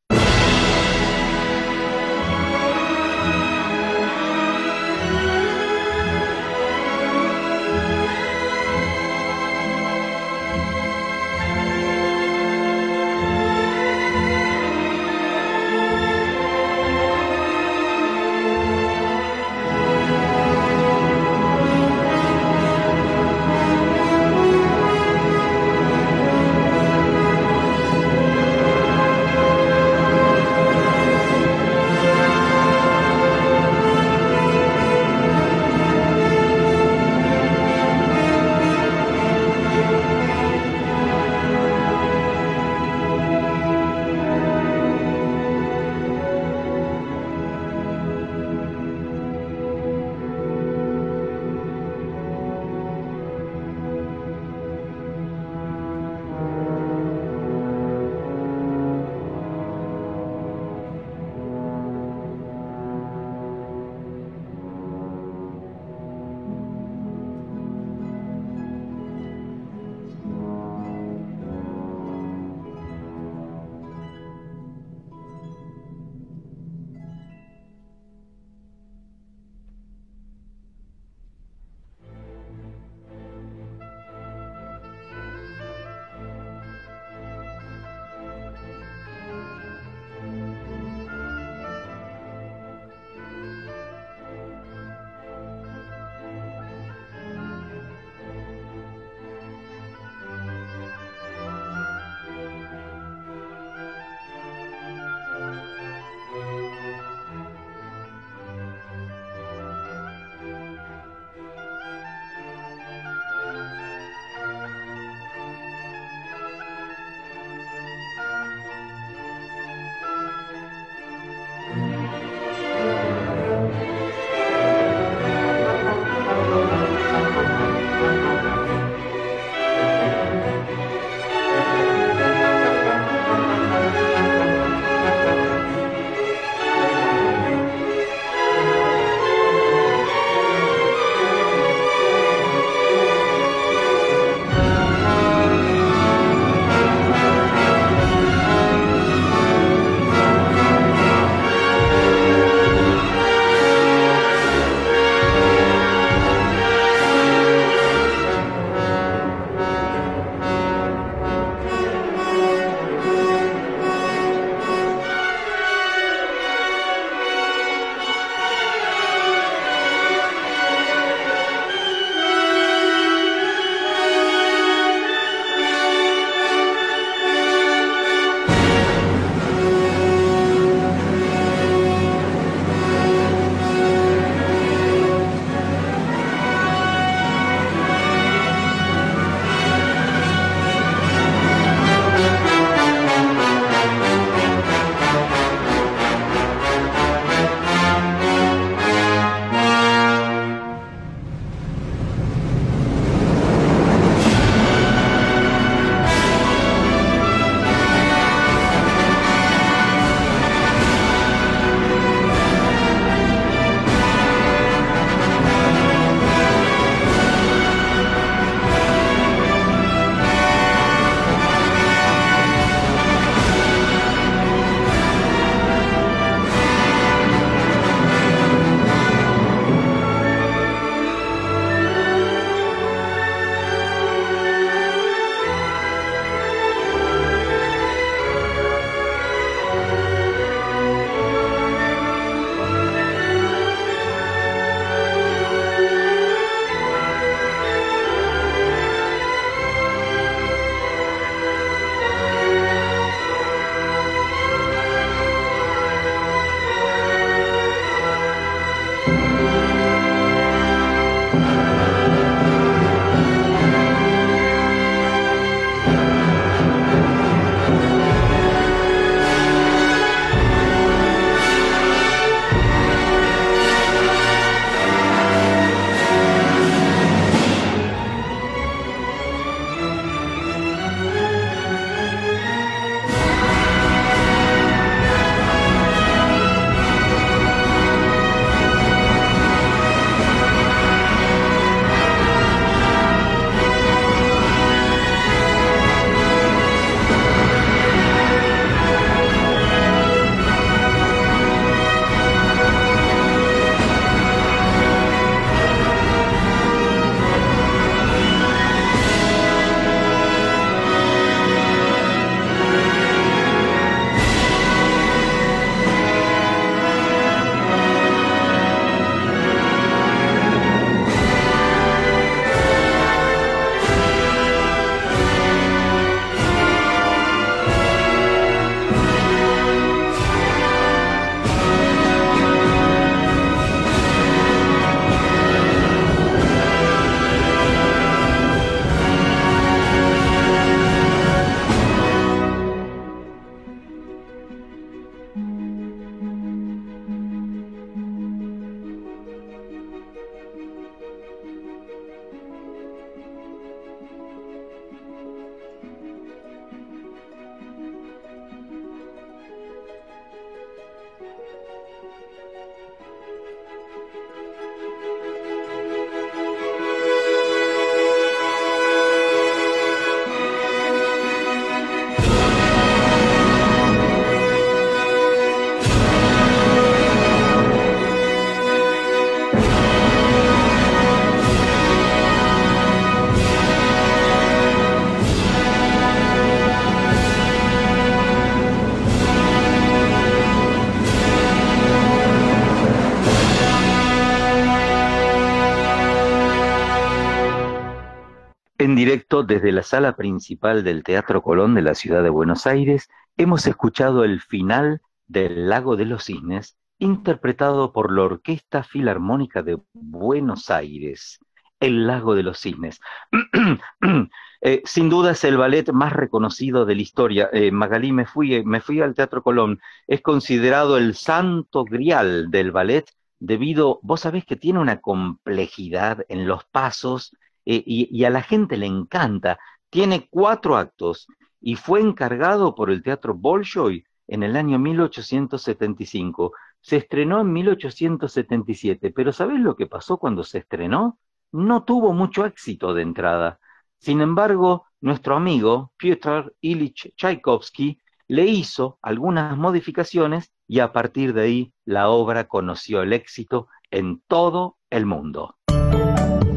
Desde la sala principal del Teatro Colón de la ciudad de Buenos Aires, hemos escuchado el final del Lago de los Cisnes, interpretado por la Orquesta Filarmónica de Buenos Aires. El Lago de los Cisnes. Eh, sin duda es el ballet más reconocido de la historia. Eh, Magalí, me fui, me fui al Teatro Colón. Es considerado el santo grial del ballet debido, vos sabés que tiene una complejidad en los pasos eh, y, a la gente le encanta. Tiene cuatro actos y fue encargado por el Teatro Bolshoi en el año 1875. Se estrenó en 1877, pero ¿sabés lo que pasó cuando se estrenó? No tuvo mucho éxito de entrada. Sin embargo, nuestro amigo Piotr Ilich Tchaikovsky le hizo algunas modificaciones y a partir de ahí la obra conoció el éxito en todo el mundo.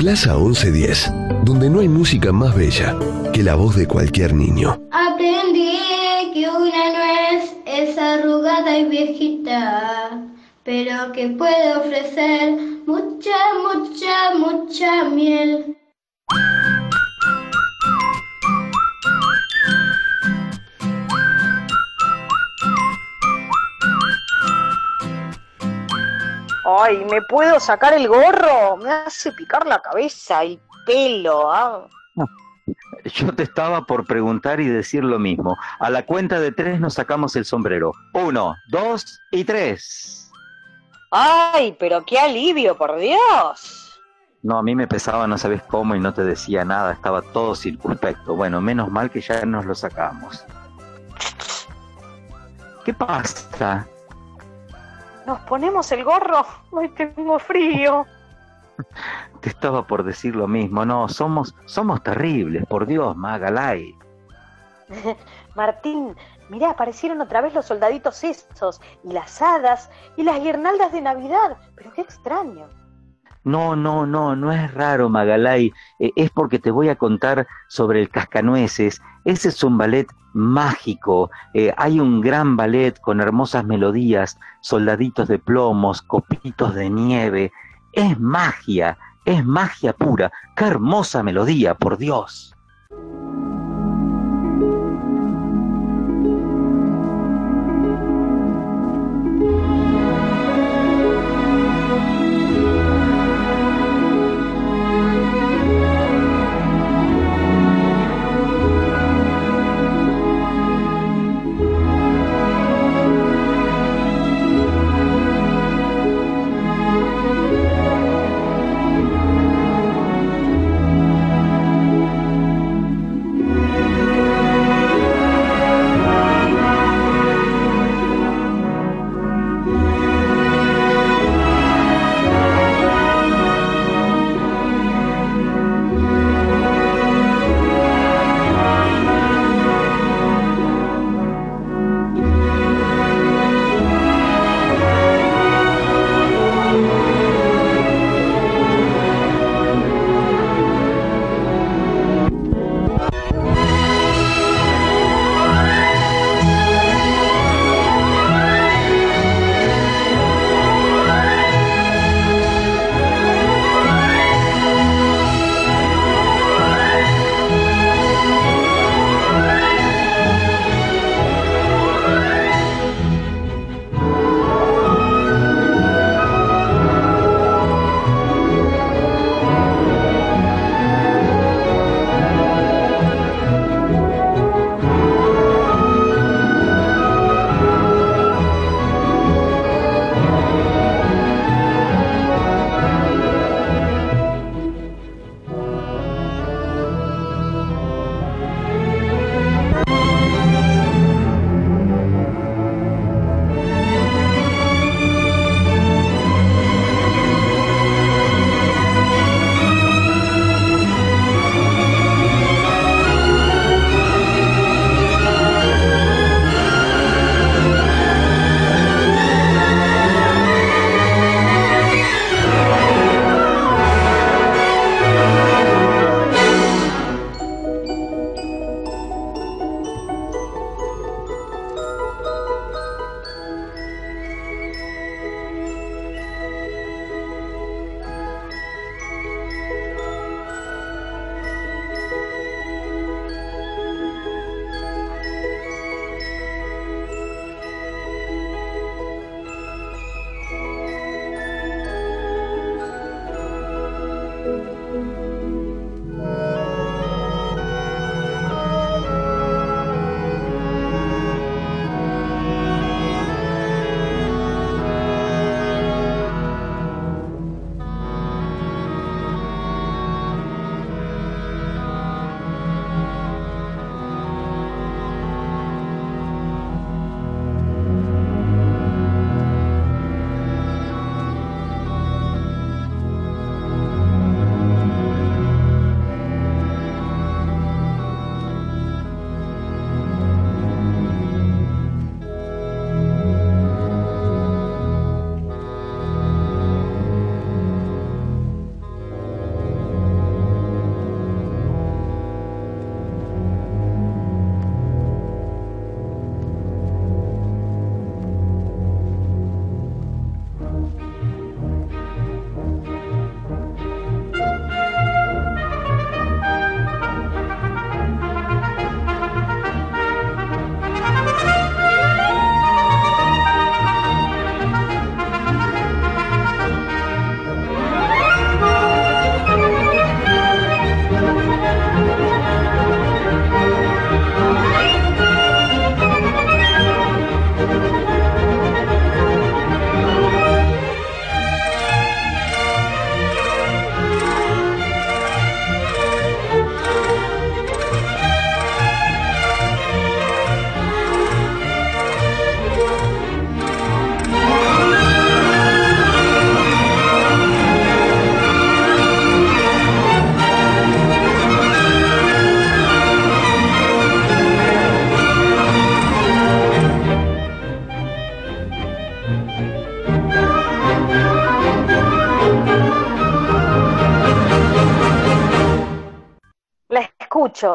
Plaza 1110, donde no hay música más bella que la voz de cualquier niño. Aprendí que una nuez es arrugada y viejita, pero que puede ofrecer mucha, mucha, mucha miel. Ay, ¿me puedo sacar el gorro? Me hace picar la cabeza, el pelo. ah. Yo te estaba por preguntar y decir lo mismo. A la cuenta de tres nos sacamos el sombrero. Uno, dos y tres. Ay, pero qué alivio, por Dios. No, a mí me pesaba, no sabes cómo, y no te decía nada, estaba todo circunspecto. Bueno, menos mal que ya nos lo sacamos. ¿Qué pasa? ¿Nos ponemos el gorro? Ay, tengo frío. Te estaba por decir lo mismo. No, somos, somos terribles, por Dios, Magalay. Martín, mirá, aparecieron otra vez los soldaditos estos, y las hadas, y las guirnaldas de Navidad. Pero qué extraño. No, no, no, no es raro, Magalay. Eh, es porque te voy a contar sobre el Cascanueces. Ese es un ballet mágico. Eh, hay un gran ballet con hermosas melodías, soldaditos de plomos, copitos de nieve. Es magia, es magia pura. Qué hermosa melodía, por Dios.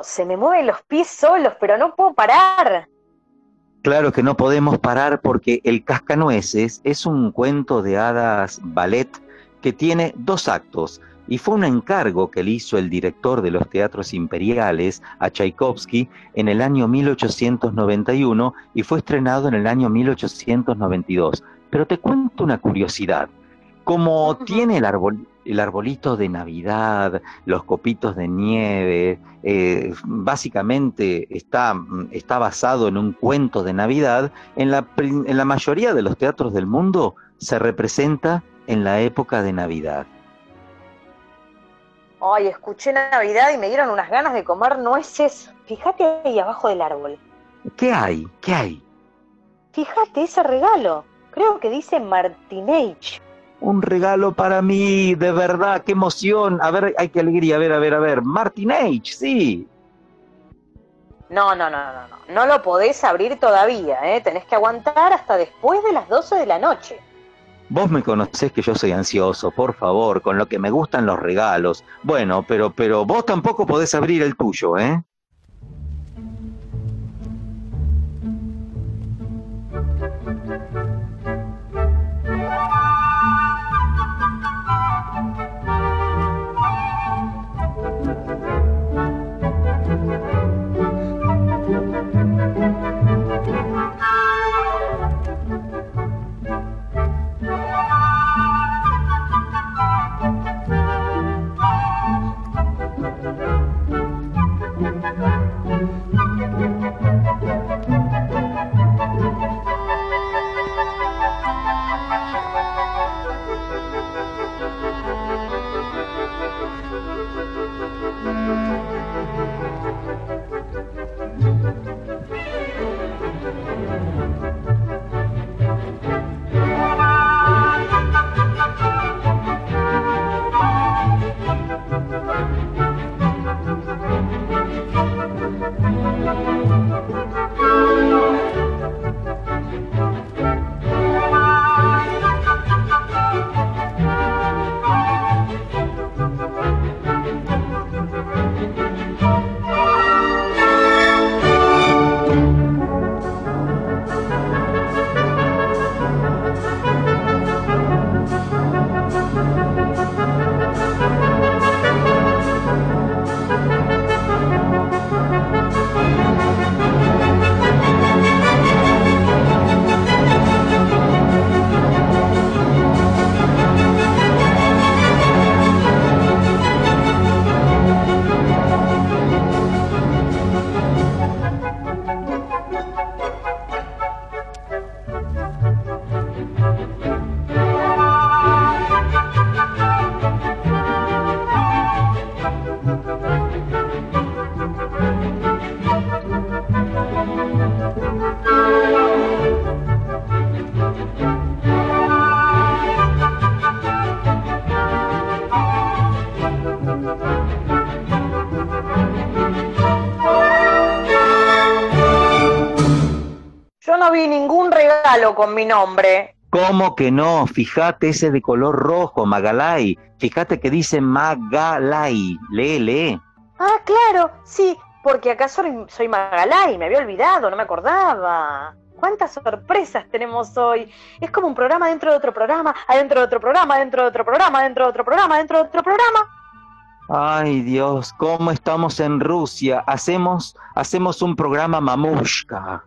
Se me mueven los pies solos, pero no puedo parar. Claro que no podemos parar porque El Cascanueces es un cuento de hadas ballet que tiene dos actos y fue un encargo que le hizo el director de los teatros imperiales a Tchaikovsky en el año 1891 y fue estrenado en el año 1892. Pero te cuento una curiosidad. Como tiene el, arbol, el arbolito de Navidad, los copitos de nieve, eh, básicamente está, está basado en un cuento de Navidad, en la, en la mayoría de los teatros del mundo se representa en la época de Navidad. Ay, escuché Navidad y me dieron unas ganas de comer nueces. Fíjate ahí abajo del árbol. ¿Qué hay? ¿Qué hay? Fíjate ese regalo. Creo que dice Martinage. Un regalo para mí, de verdad, qué emoción. A ver, hay que alegría, a ver, a ver, a ver. Martin H, sí. No, no, no, no, no. No lo podés abrir todavía, ¿eh? Tenés que aguantar hasta después de las 12 de la noche. Vos me conocés que yo soy ansioso, por favor, con lo que me gustan los regalos. Bueno, pero, pero vos tampoco podés abrir el tuyo, ¿eh? Con mi nombre. ¿Cómo que no? Fíjate ese de color rojo, Magalay. Fíjate que dice Magalay. Lee, lee. Ah, claro, sí, porque acá soy, soy Magalay, me había olvidado, no me acordaba. ¿Cuántas sorpresas tenemos hoy? Es como un programa dentro de otro programa, adentro de otro programa, dentro de otro programa, dentro de otro programa, dentro de otro programa. Ay, Dios, ¿cómo estamos en Rusia? Hacemos, hacemos un programa mamushka.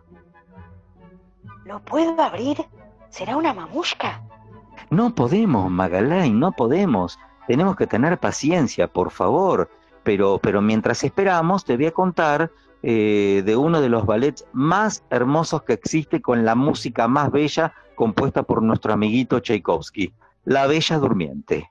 ¿Lo puedo abrir? ¿Será una mamushka? No podemos, Magalay, no podemos. Tenemos que tener paciencia, por favor. Pero, pero mientras esperamos, te voy a contar eh, de uno de los ballets más hermosos que existe con la música más bella compuesta por nuestro amiguito Tchaikovsky, La Bella Durmiente.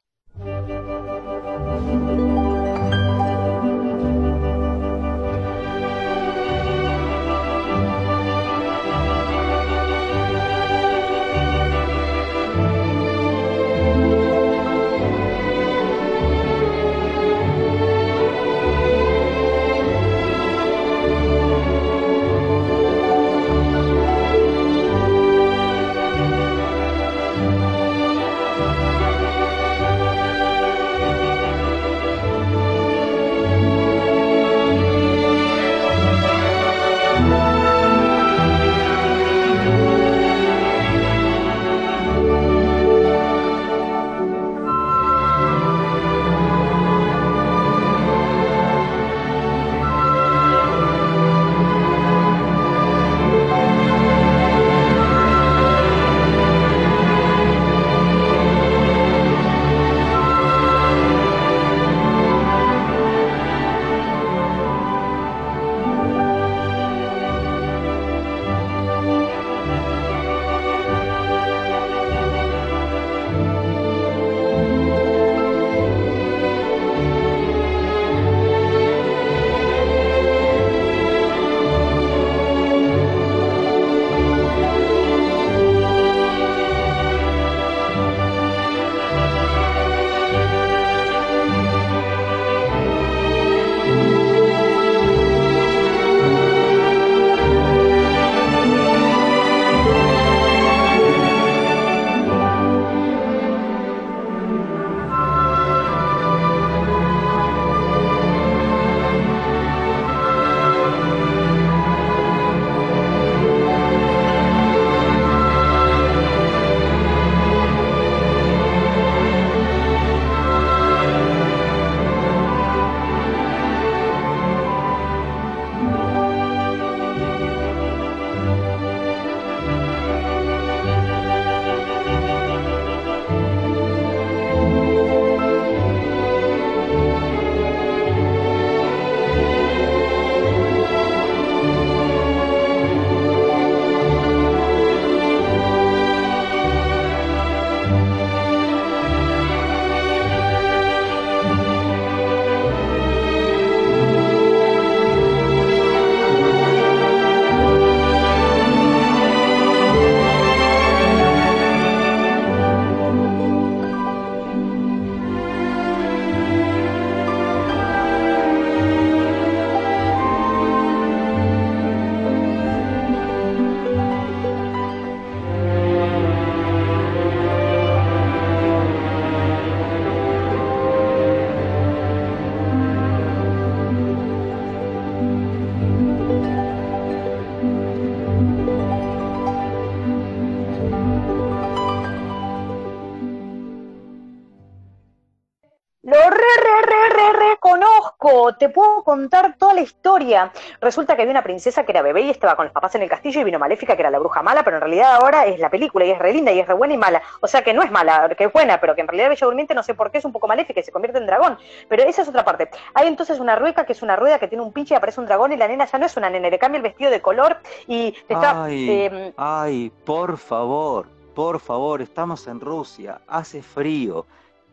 Historia. Resulta que había una princesa que era bebé y estaba con los papás en el castillo y vino Maléfica, que era la bruja mala, pero en realidad ahora es la película y es re linda y es re buena y mala. O sea que no es mala, que es buena, pero que en realidad Bella Durmiente no sé por qué es un poco maléfica y se convierte en dragón. Pero esa es otra parte. Hay entonces una rueca que es una rueda que tiene un pinche y aparece un dragón y la nena ya no es una nena, le cambia el vestido de color y está... Ay, eh, ay, por favor, por favor, estamos en Rusia, hace frío.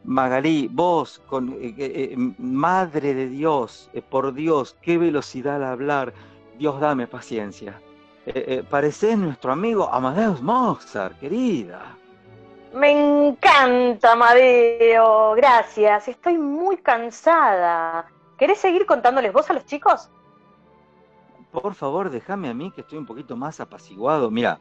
Magalí, vos, con, eh, eh, eh, madre de Dios, eh, por Dios, qué velocidad al hablar. Dios, dame paciencia. Parecés nuestro amigo Amadeus Mozart, querida. Me encanta, Amadeo. Gracias. Estoy muy cansada. ¿Querés seguir contándoles vos a los chicos? Por favor, déjame a mí que estoy un poquito más apaciguado. Mira,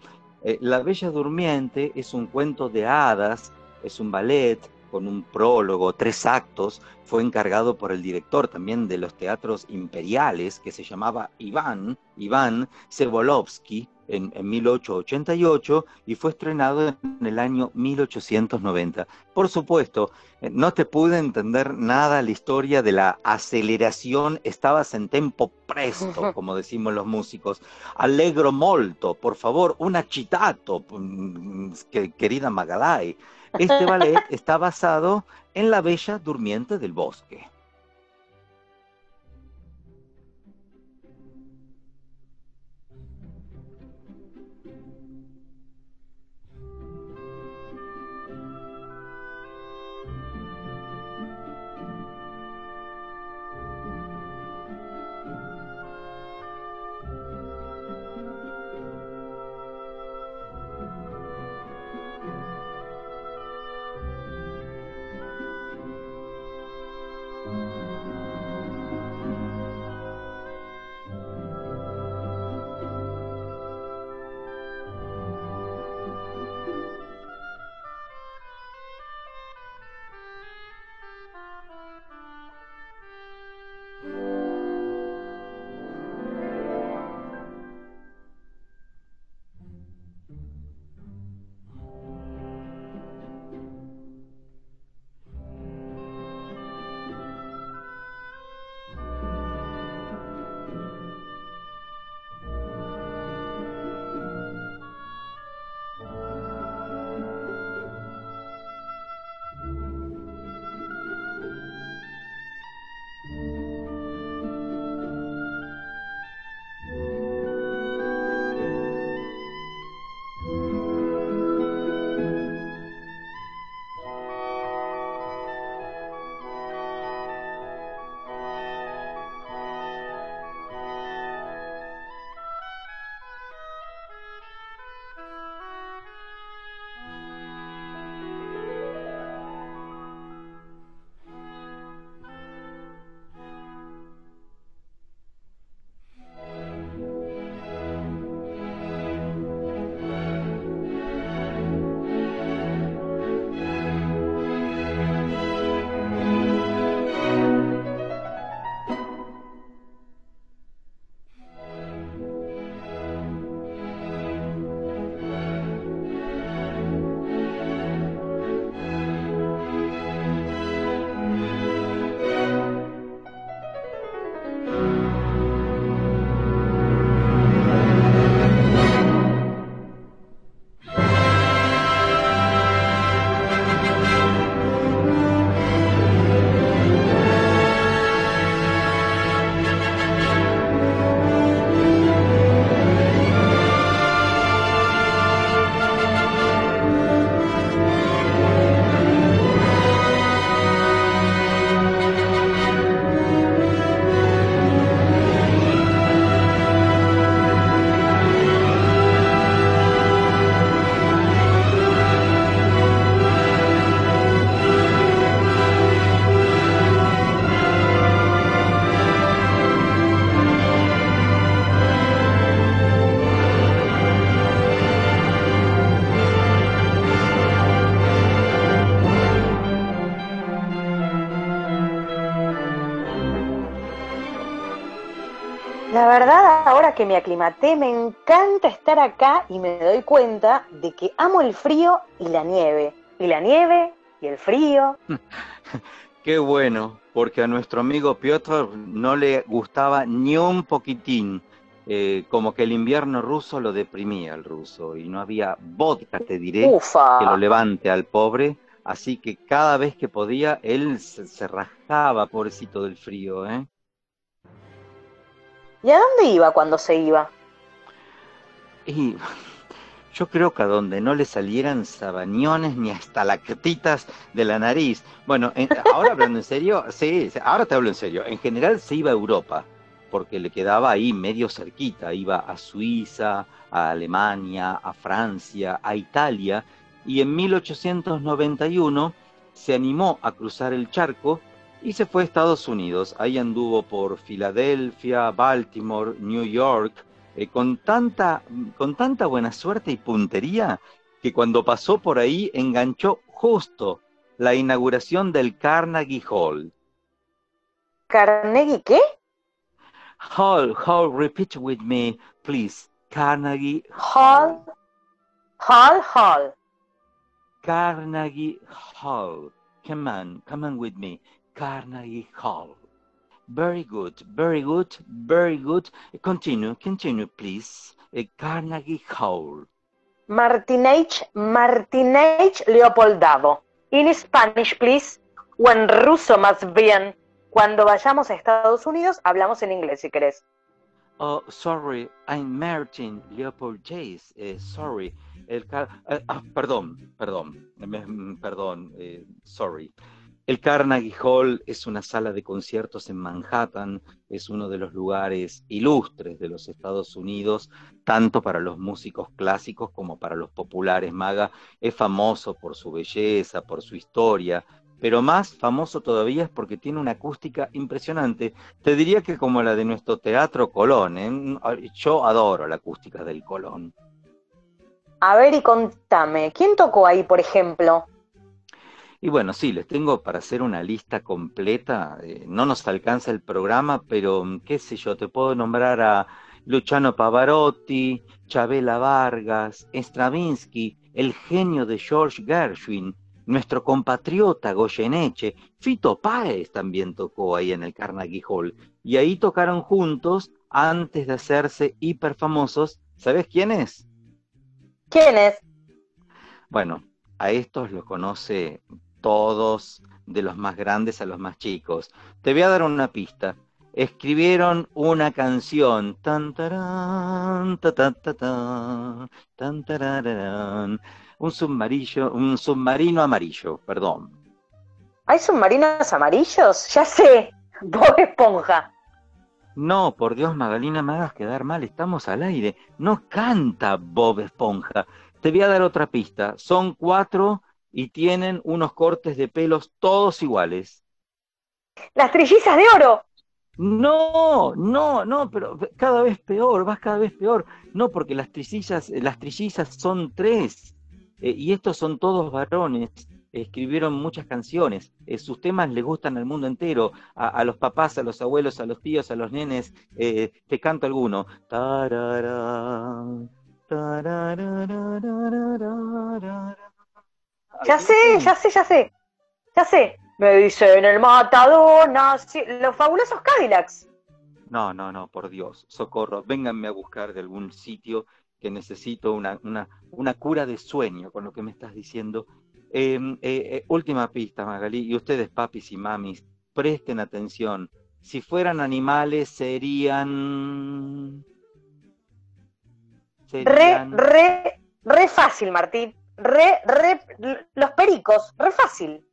La Bella Durmiente es un cuento de hadas, es un ballet con un prólogo, tres actos. Fue encargado por el director también de los teatros imperiales, que se llamaba Iván, Iván Sebolovsky, en, en 1888 y fue estrenado en el año 1890. Por supuesto, eh, no te pude entender nada la historia de la aceleración, estabas en tempo presto, como decimos los músicos. Allegro molto, por favor, un achitato, mm, que- querida Magalay. Este ballet está basado en la Bella Durmiente del Bosque. Que me aclimaté, me encanta estar acá y me doy cuenta de que amo el frío y la nieve. Y la nieve y el frío. Qué bueno, porque a nuestro amigo Piotr no le gustaba ni un poquitín. eh, como que el invierno ruso lo deprimía al ruso y no había vodka, te diré, Ufa. que lo levante al pobre. Así que cada vez que podía, él se, se rajaba, pobrecito del frío, ¿eh? ¿Y a dónde iba cuando se iba? Y yo creo que a donde no le salieran sabañones ni estalactitas de la nariz. Bueno, en- ahora hablando en serio, sí, ahora te hablo en serio. En general se iba a Europa, porque le quedaba ahí medio cerquita. Iba a Suiza, a Alemania, a Francia, a Italia. Y en 1891 se animó a cruzar el charco y se fue a Estados Unidos. Ahí anduvo por Filadelfia, Baltimore, New York, eh, con, tanta, con tanta buena suerte y puntería que cuando pasó por ahí enganchó justo la inauguración del Carnegie Hall. ¿Carnegie qué? Hall, Hall, repeat with me, please. Carnegie Hall. Hall, Hall. Carnegie Hall. Come on, come on with me. Carnegie Hall. Very good, very good, very good. Continue, continue, please. Eh, Carnegie Hall. Martinage, Martinage Leopoldado. In Spanish, please. O en ruso, más bien. Cuando vayamos a Estados Unidos, hablamos en inglés, si querés. Oh, sorry, I'm Martin Leopold Chase. Eh, sorry. El car- eh, ah, perdón, perdón, mm, perdón, eh, sorry. El Carnegie Hall es una sala de conciertos en Manhattan, es uno de los lugares ilustres de los Estados Unidos, tanto para los músicos clásicos como para los populares. Maga es famoso por su belleza, por su historia, pero más famoso todavía es porque tiene una acústica impresionante. Te diría que como la de nuestro Teatro Colón. ¿eh? Yo adoro la acústica del Colón. A ver y contame, ¿quién tocó ahí, por ejemplo? Y bueno, sí, les tengo para hacer una lista completa. eh, no nos alcanza el programa, pero mm, qué sé yo, te puedo nombrar a Luciano Pavarotti, Chabela Vargas, Stravinsky, el genio de George Gershwin, nuestro compatriota Goyeneche, Fito Páez también tocó ahí en el Carnegie Hall. Y ahí tocaron juntos antes de hacerse hiper famosos. ¿Sabes quién es? ¿Quién es? Bueno, a estos los conoce todos, de los más grandes a los más chicos. Te voy a dar una pista. Escribieron una canción. Tan, tarán, ta, ta, ta, tan, un submarino, un submarino amarillo, perdón. ¿Hay submarinos amarillos? Ya sé. Bob Esponja. No, por Dios, Magalina, me hagas quedar mal, estamos al aire. No canta Bob Esponja. Te voy a dar otra pista. Son cuatro y tienen unos cortes de pelos todos iguales. Las trillizas de oro. No, no, no, pero cada vez peor, vas cada vez peor. No, porque las trillizas, eh, las trillizas son tres, eh, y estos son todos varones. Escribieron muchas canciones, eh, sus temas le gustan al mundo entero, a, los papás, a los abuelos, a los tíos, a los nenes. Eh, te canto alguno. Tarara, tarara, ya sé, ya sé, ya sé. Ya sé. Me dicen el matadona. sí, Los fabulosos Cadillacs. No, no, no, por Dios, socorro, vénganme a buscar de algún sitio que necesito una, una, una cura de sueño con lo que me estás diciendo. Eh, eh, eh, última pista, Magalí, y ustedes, papis y mamis, presten atención. Si fueran animales, serían... Re, serían... re, re fácil, Martín. Re, re, los pericos. Re fácil.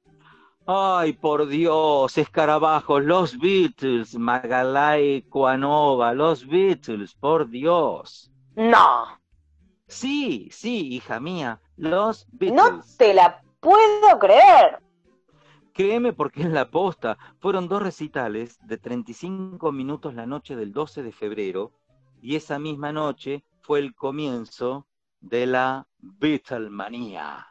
Ay, por Dios, escarabajos, los Beatles, Magalay, Coanova, los Beatles, por Dios. No. Sí, sí, hija mía, los Beatles. No te la puedo creer. Créeme porque es la posta. Fueron dos recitales de 35 minutos la noche del 12 de febrero y esa misma noche fue el comienzo de la Beatlemanía.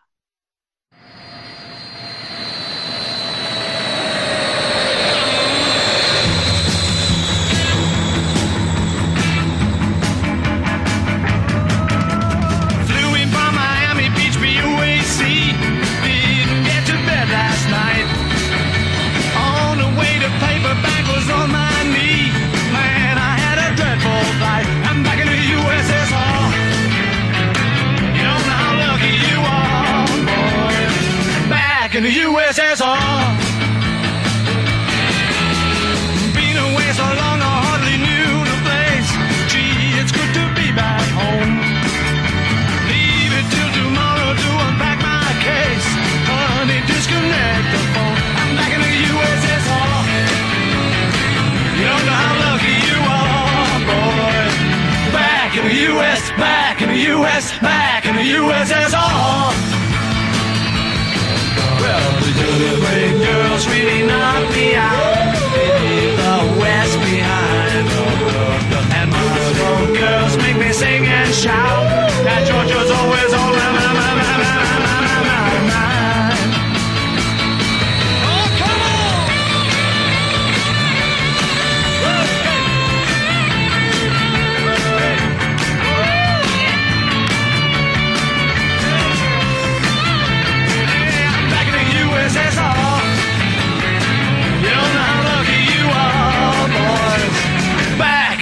es eso? Been away so long I hardly knew the place. Gee, it's good to be back home. Leave it till tomorrow to unpack my case. Honey, disconnect the phone. I'm back in the USSR. You don't know how lucky you are, boy. Back in the US, back in the US, back in the USSR brain girls really knock me out. The West behind. And girls make me sing and shout.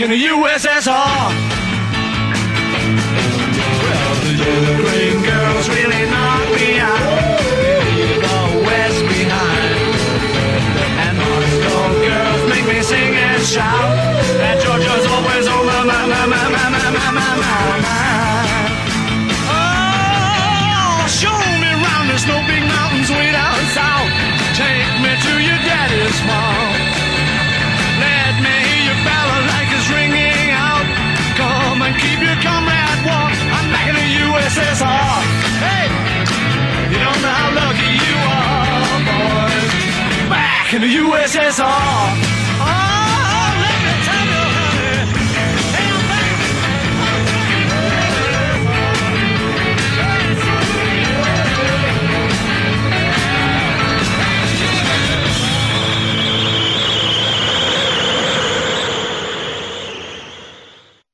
In the USSR. Well, the Ukraine girls really knocked me out. Leave the West behind. And Moscow girls make me sing and shout. And Georgia's always on my, my, my, my, my, my, my, my, my Back in the USSR. Oh, let me tell you, honey. Hey, I'm back.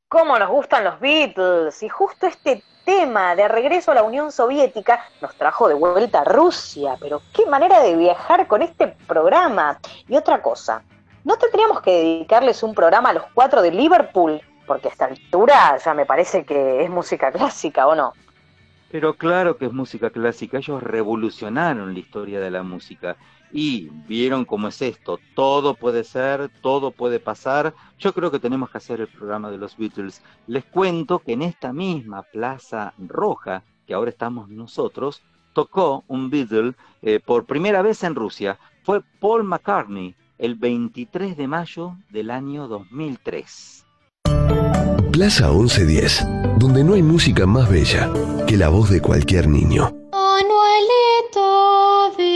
cómo nos gustan los Beatles. Y justo este de regreso a la Unión Soviética nos trajo de vuelta a Rusia. Pero qué manera de viajar con este programa. Y otra cosa, ¿no tendríamos que dedicarles un programa a los cuatro de Liverpool? Porque a esta altura ya me parece que es música clásica, ¿o no? Pero claro que es música clásica, ellos revolucionaron la historia de la música y vieron cómo es esto, todo puede ser, todo puede pasar, yo creo que tenemos que hacer el programa de los Beatles. Les cuento que en esta misma Plaza Roja, que ahora estamos nosotros, tocó un Beatle eh, por primera vez en Rusia, fue Paul McCartney, el 23 de mayo del año 2003. Plaza 1110, donde no hay música más bella que la voz de cualquier niño. Manuelito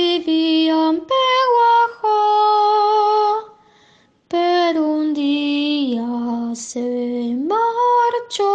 vivía en Peguajó, pero un día se marchó.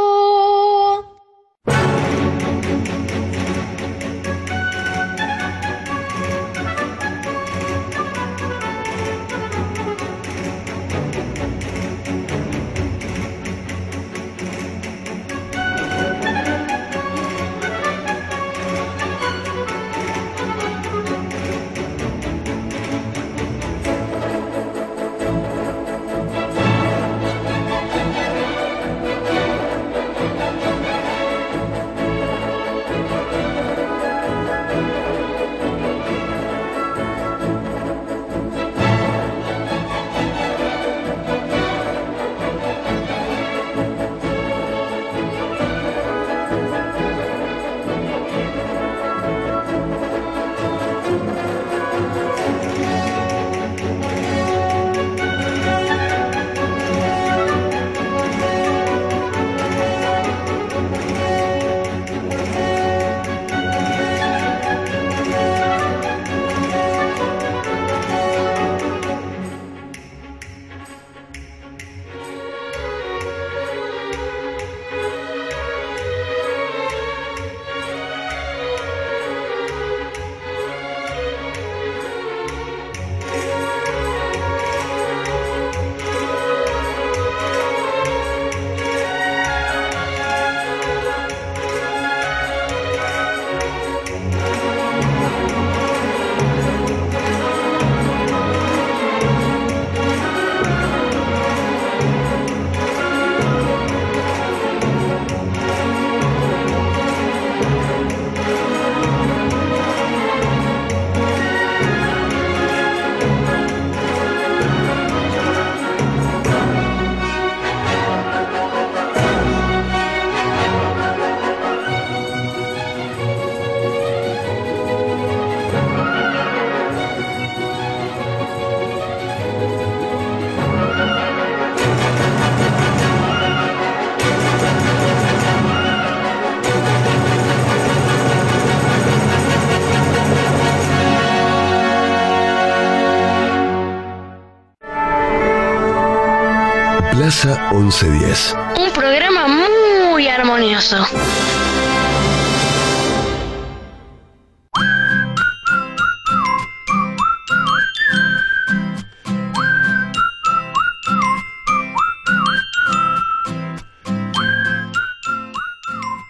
1110. Un programa muy armonioso.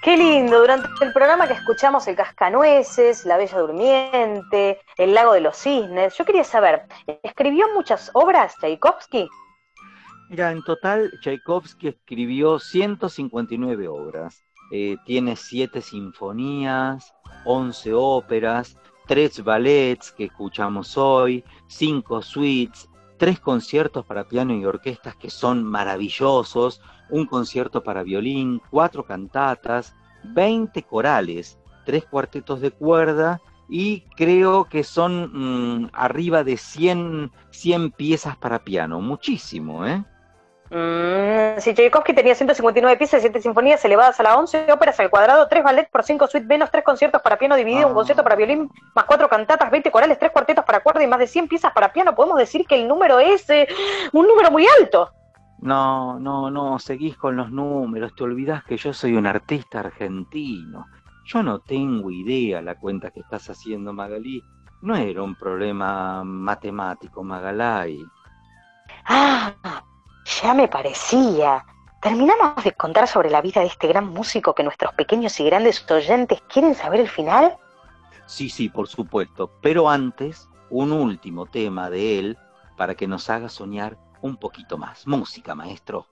Qué lindo, durante el programa que escuchamos el Cascanueces, La Bella Durmiente, El Lago de los Cisnes, yo quería saber, ¿escribió muchas obras Tchaikovsky? Mira, en total Tchaikovsky escribió 159 obras. Eh, tiene siete sinfonías, 11 óperas, tres ballets que escuchamos hoy, cinco suites, tres conciertos para piano y orquestas que son maravillosos, un concierto para violín, cuatro cantatas, 20 corales, tres cuartetos de cuerda y creo que son mm, arriba de 100, 100 piezas para piano, muchísimo, ¿eh? Mm, si Tchaikovsky tenía 159 piezas, 7 sinfonías elevadas a la 11, óperas al cuadrado, 3 ballets por 5 suites menos 3 conciertos para piano dividido, un concierto para violín, más 4 cantatas, 20 corales, 3 cuartetos para cuerda y más de 100 piezas para piano, podemos decir que el número es eh, un número muy alto. No, no, no, seguís con los números, te olvidás que yo soy un artista argentino. Yo no tengo idea la cuenta que estás haciendo, Magalí. No era un problema matemático, Magalay. Ah, ya me parecía. ¿Terminamos de contar sobre la vida de este gran músico que nuestros pequeños y grandes oyentes quieren saber el final? Sí, sí, por supuesto. Pero antes, un último tema de él para que nos haga soñar un poquito más. Música, maestro.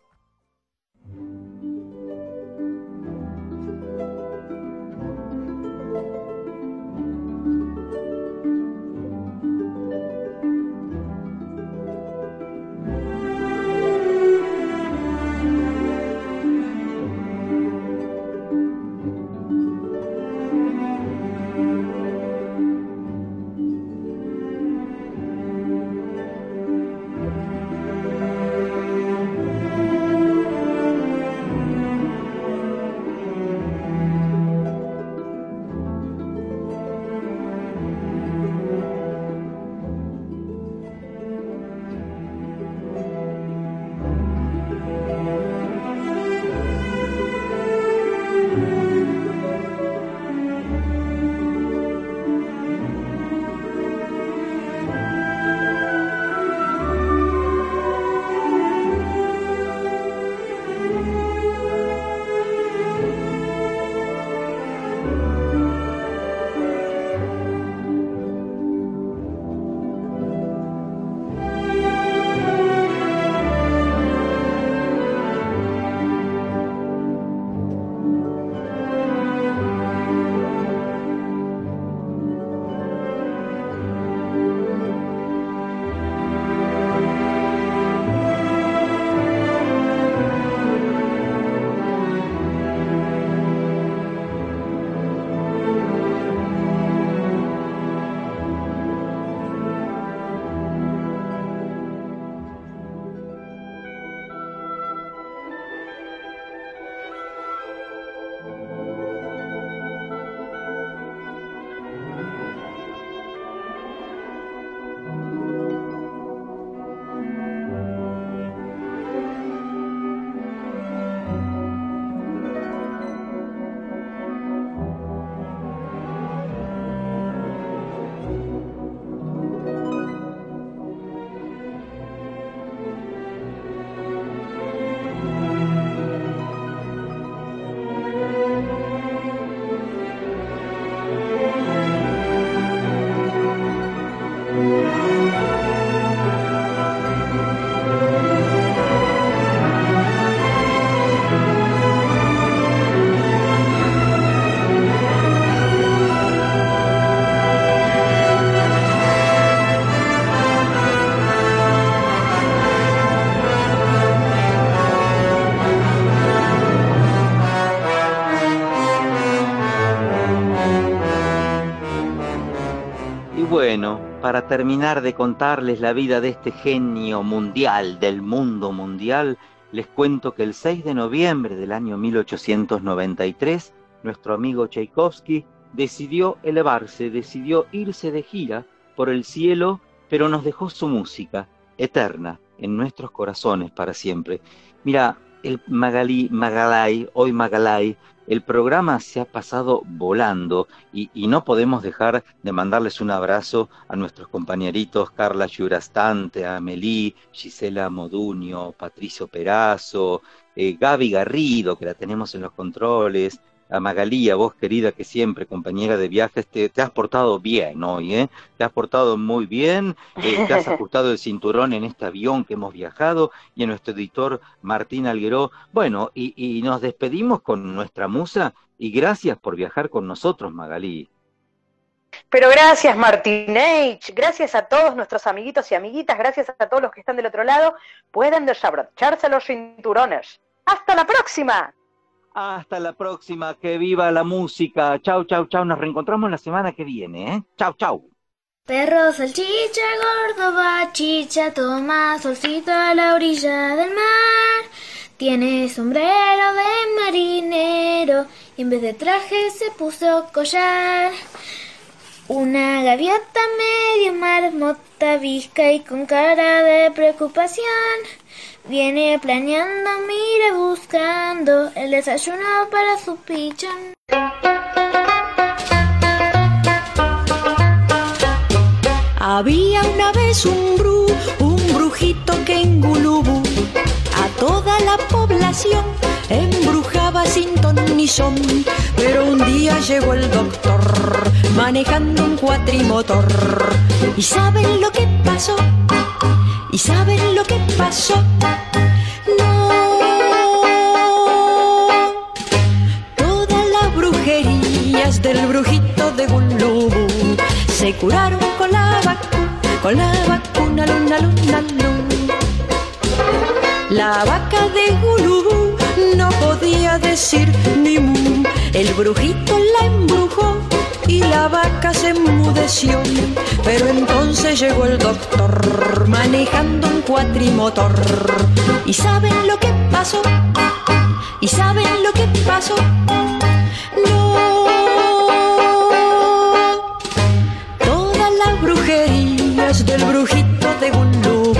Para terminar de contarles la vida de este genio mundial, del mundo mundial, les cuento que el 6 de noviembre del año 1893, nuestro amigo Tchaikovsky decidió elevarse, decidió irse de gira por el cielo, pero nos dejó su música, eterna, en nuestros corazones para siempre. Mira, el Magalí, Magalay, hoy Magalay, el programa se ha pasado volando y, no podemos dejar de mandarles un abrazo a nuestros compañeritos Carla Yurastante, Amelie, Gisela Moduño, Patricio Perazo, eh, Gaby Garrido, que la tenemos en los controles, a Magalí, a vos querida que siempre, compañera de viajes, te, te has portado bien hoy, ¿eh? Te has portado muy bien, eh, te has ajustado el cinturón en este avión que hemos viajado y a nuestro editor Martín Algueró. Bueno, y, y nos despedimos con nuestra musa y gracias por viajar con nosotros, Magalí. Pero gracias Martín H, gracias a todos nuestros amiguitos y amiguitas, gracias a todos los que están del otro lado, pueden desabrocharse los cinturones. ¡Hasta la próxima! Hasta la próxima, que viva la música. Chau, chau, chau. Nos reencontramos la semana que viene, ¿eh? Chau, chau. Perro, salchicha, gordo, bachicha, toma solcito a la orilla del mar. Tiene sombrero de marinero y en vez de traje se puso collar. Una gaviota medio marmota, visca y con cara de preocupación. Viene planeando, mire buscando el desayuno para su pichón. Había una vez un bru, un brujito que en Gulubú a toda la población embrujaba sin ton ni son. Pero un día llegó el doctor manejando un cuatrimotor. ¿Y saben lo que pasó? ¿Y saben lo que pasó? No. Todas las brujerías del brujito de Gulubú se curaron con la vacuna, con la vacuna, luna, luna, luna. La vaca de Gulubú no podía decir ni mu. El brujito la embrujó y la vaca se enmudeció. Pero entonces llegó el doctor manejando un cuatrimotor. ¿Y saben lo que pasó? ¿Y saben lo que pasó? No. Todas las brujerías del brujito de Gulubú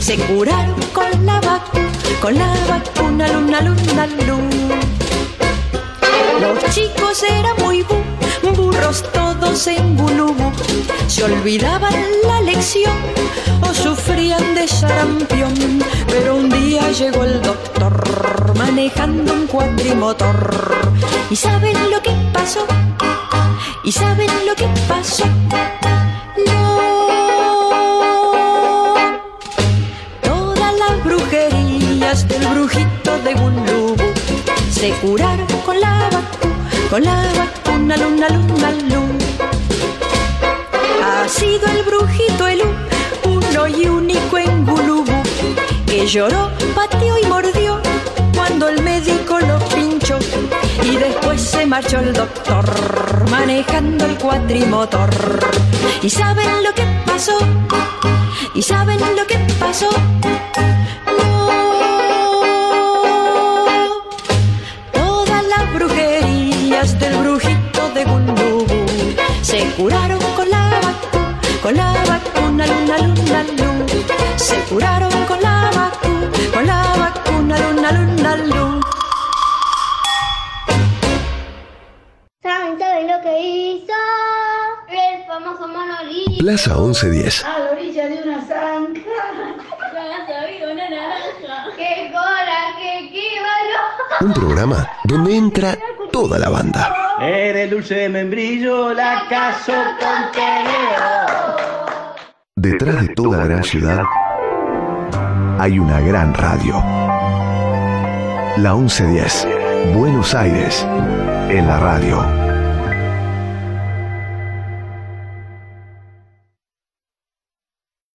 se curaron con la vacuna, con la vacuna, luna, luna, luna. Los chicos eran muy bu, burros todos en Gulubú. Se olvidaban la lección o sufrían de sarampión. Pero un día llegó el doctor manejando un cuatrimotor. ¿Y saben lo que pasó? ¿Y saben lo que pasó? No. Todas las brujerías del brujito de Gulubú se curaron con la vacuna, con la vacuna, luna, luna, luna. Ha sido el brujito el uno y único en Gulubú que lloró, pateó y mordió cuando el médico lo pinchó y después se marchó el doctor manejando el cuatrimotor. ¿Y saben lo que pasó? ¿Y saben lo que pasó? Brujerías del brujito de Gulubú se curaron con la vacuna, con la vacuna, luna, luna, luna. Se curaron con la vacuna, con la vacuna, luna, luna, luna. ¿Saben, saben lo que hizo? El famoso monolito. Plaza 1110. A la orilla de una zanja. Una naranja. ¡Qué cola, qué quíbalo! Un programa donde entra toda la banda. Eres dulce de membrillo, la caso con Detrás de toda gran ciudad hay una gran radio. La 1110. Buenos Aires. En la radio.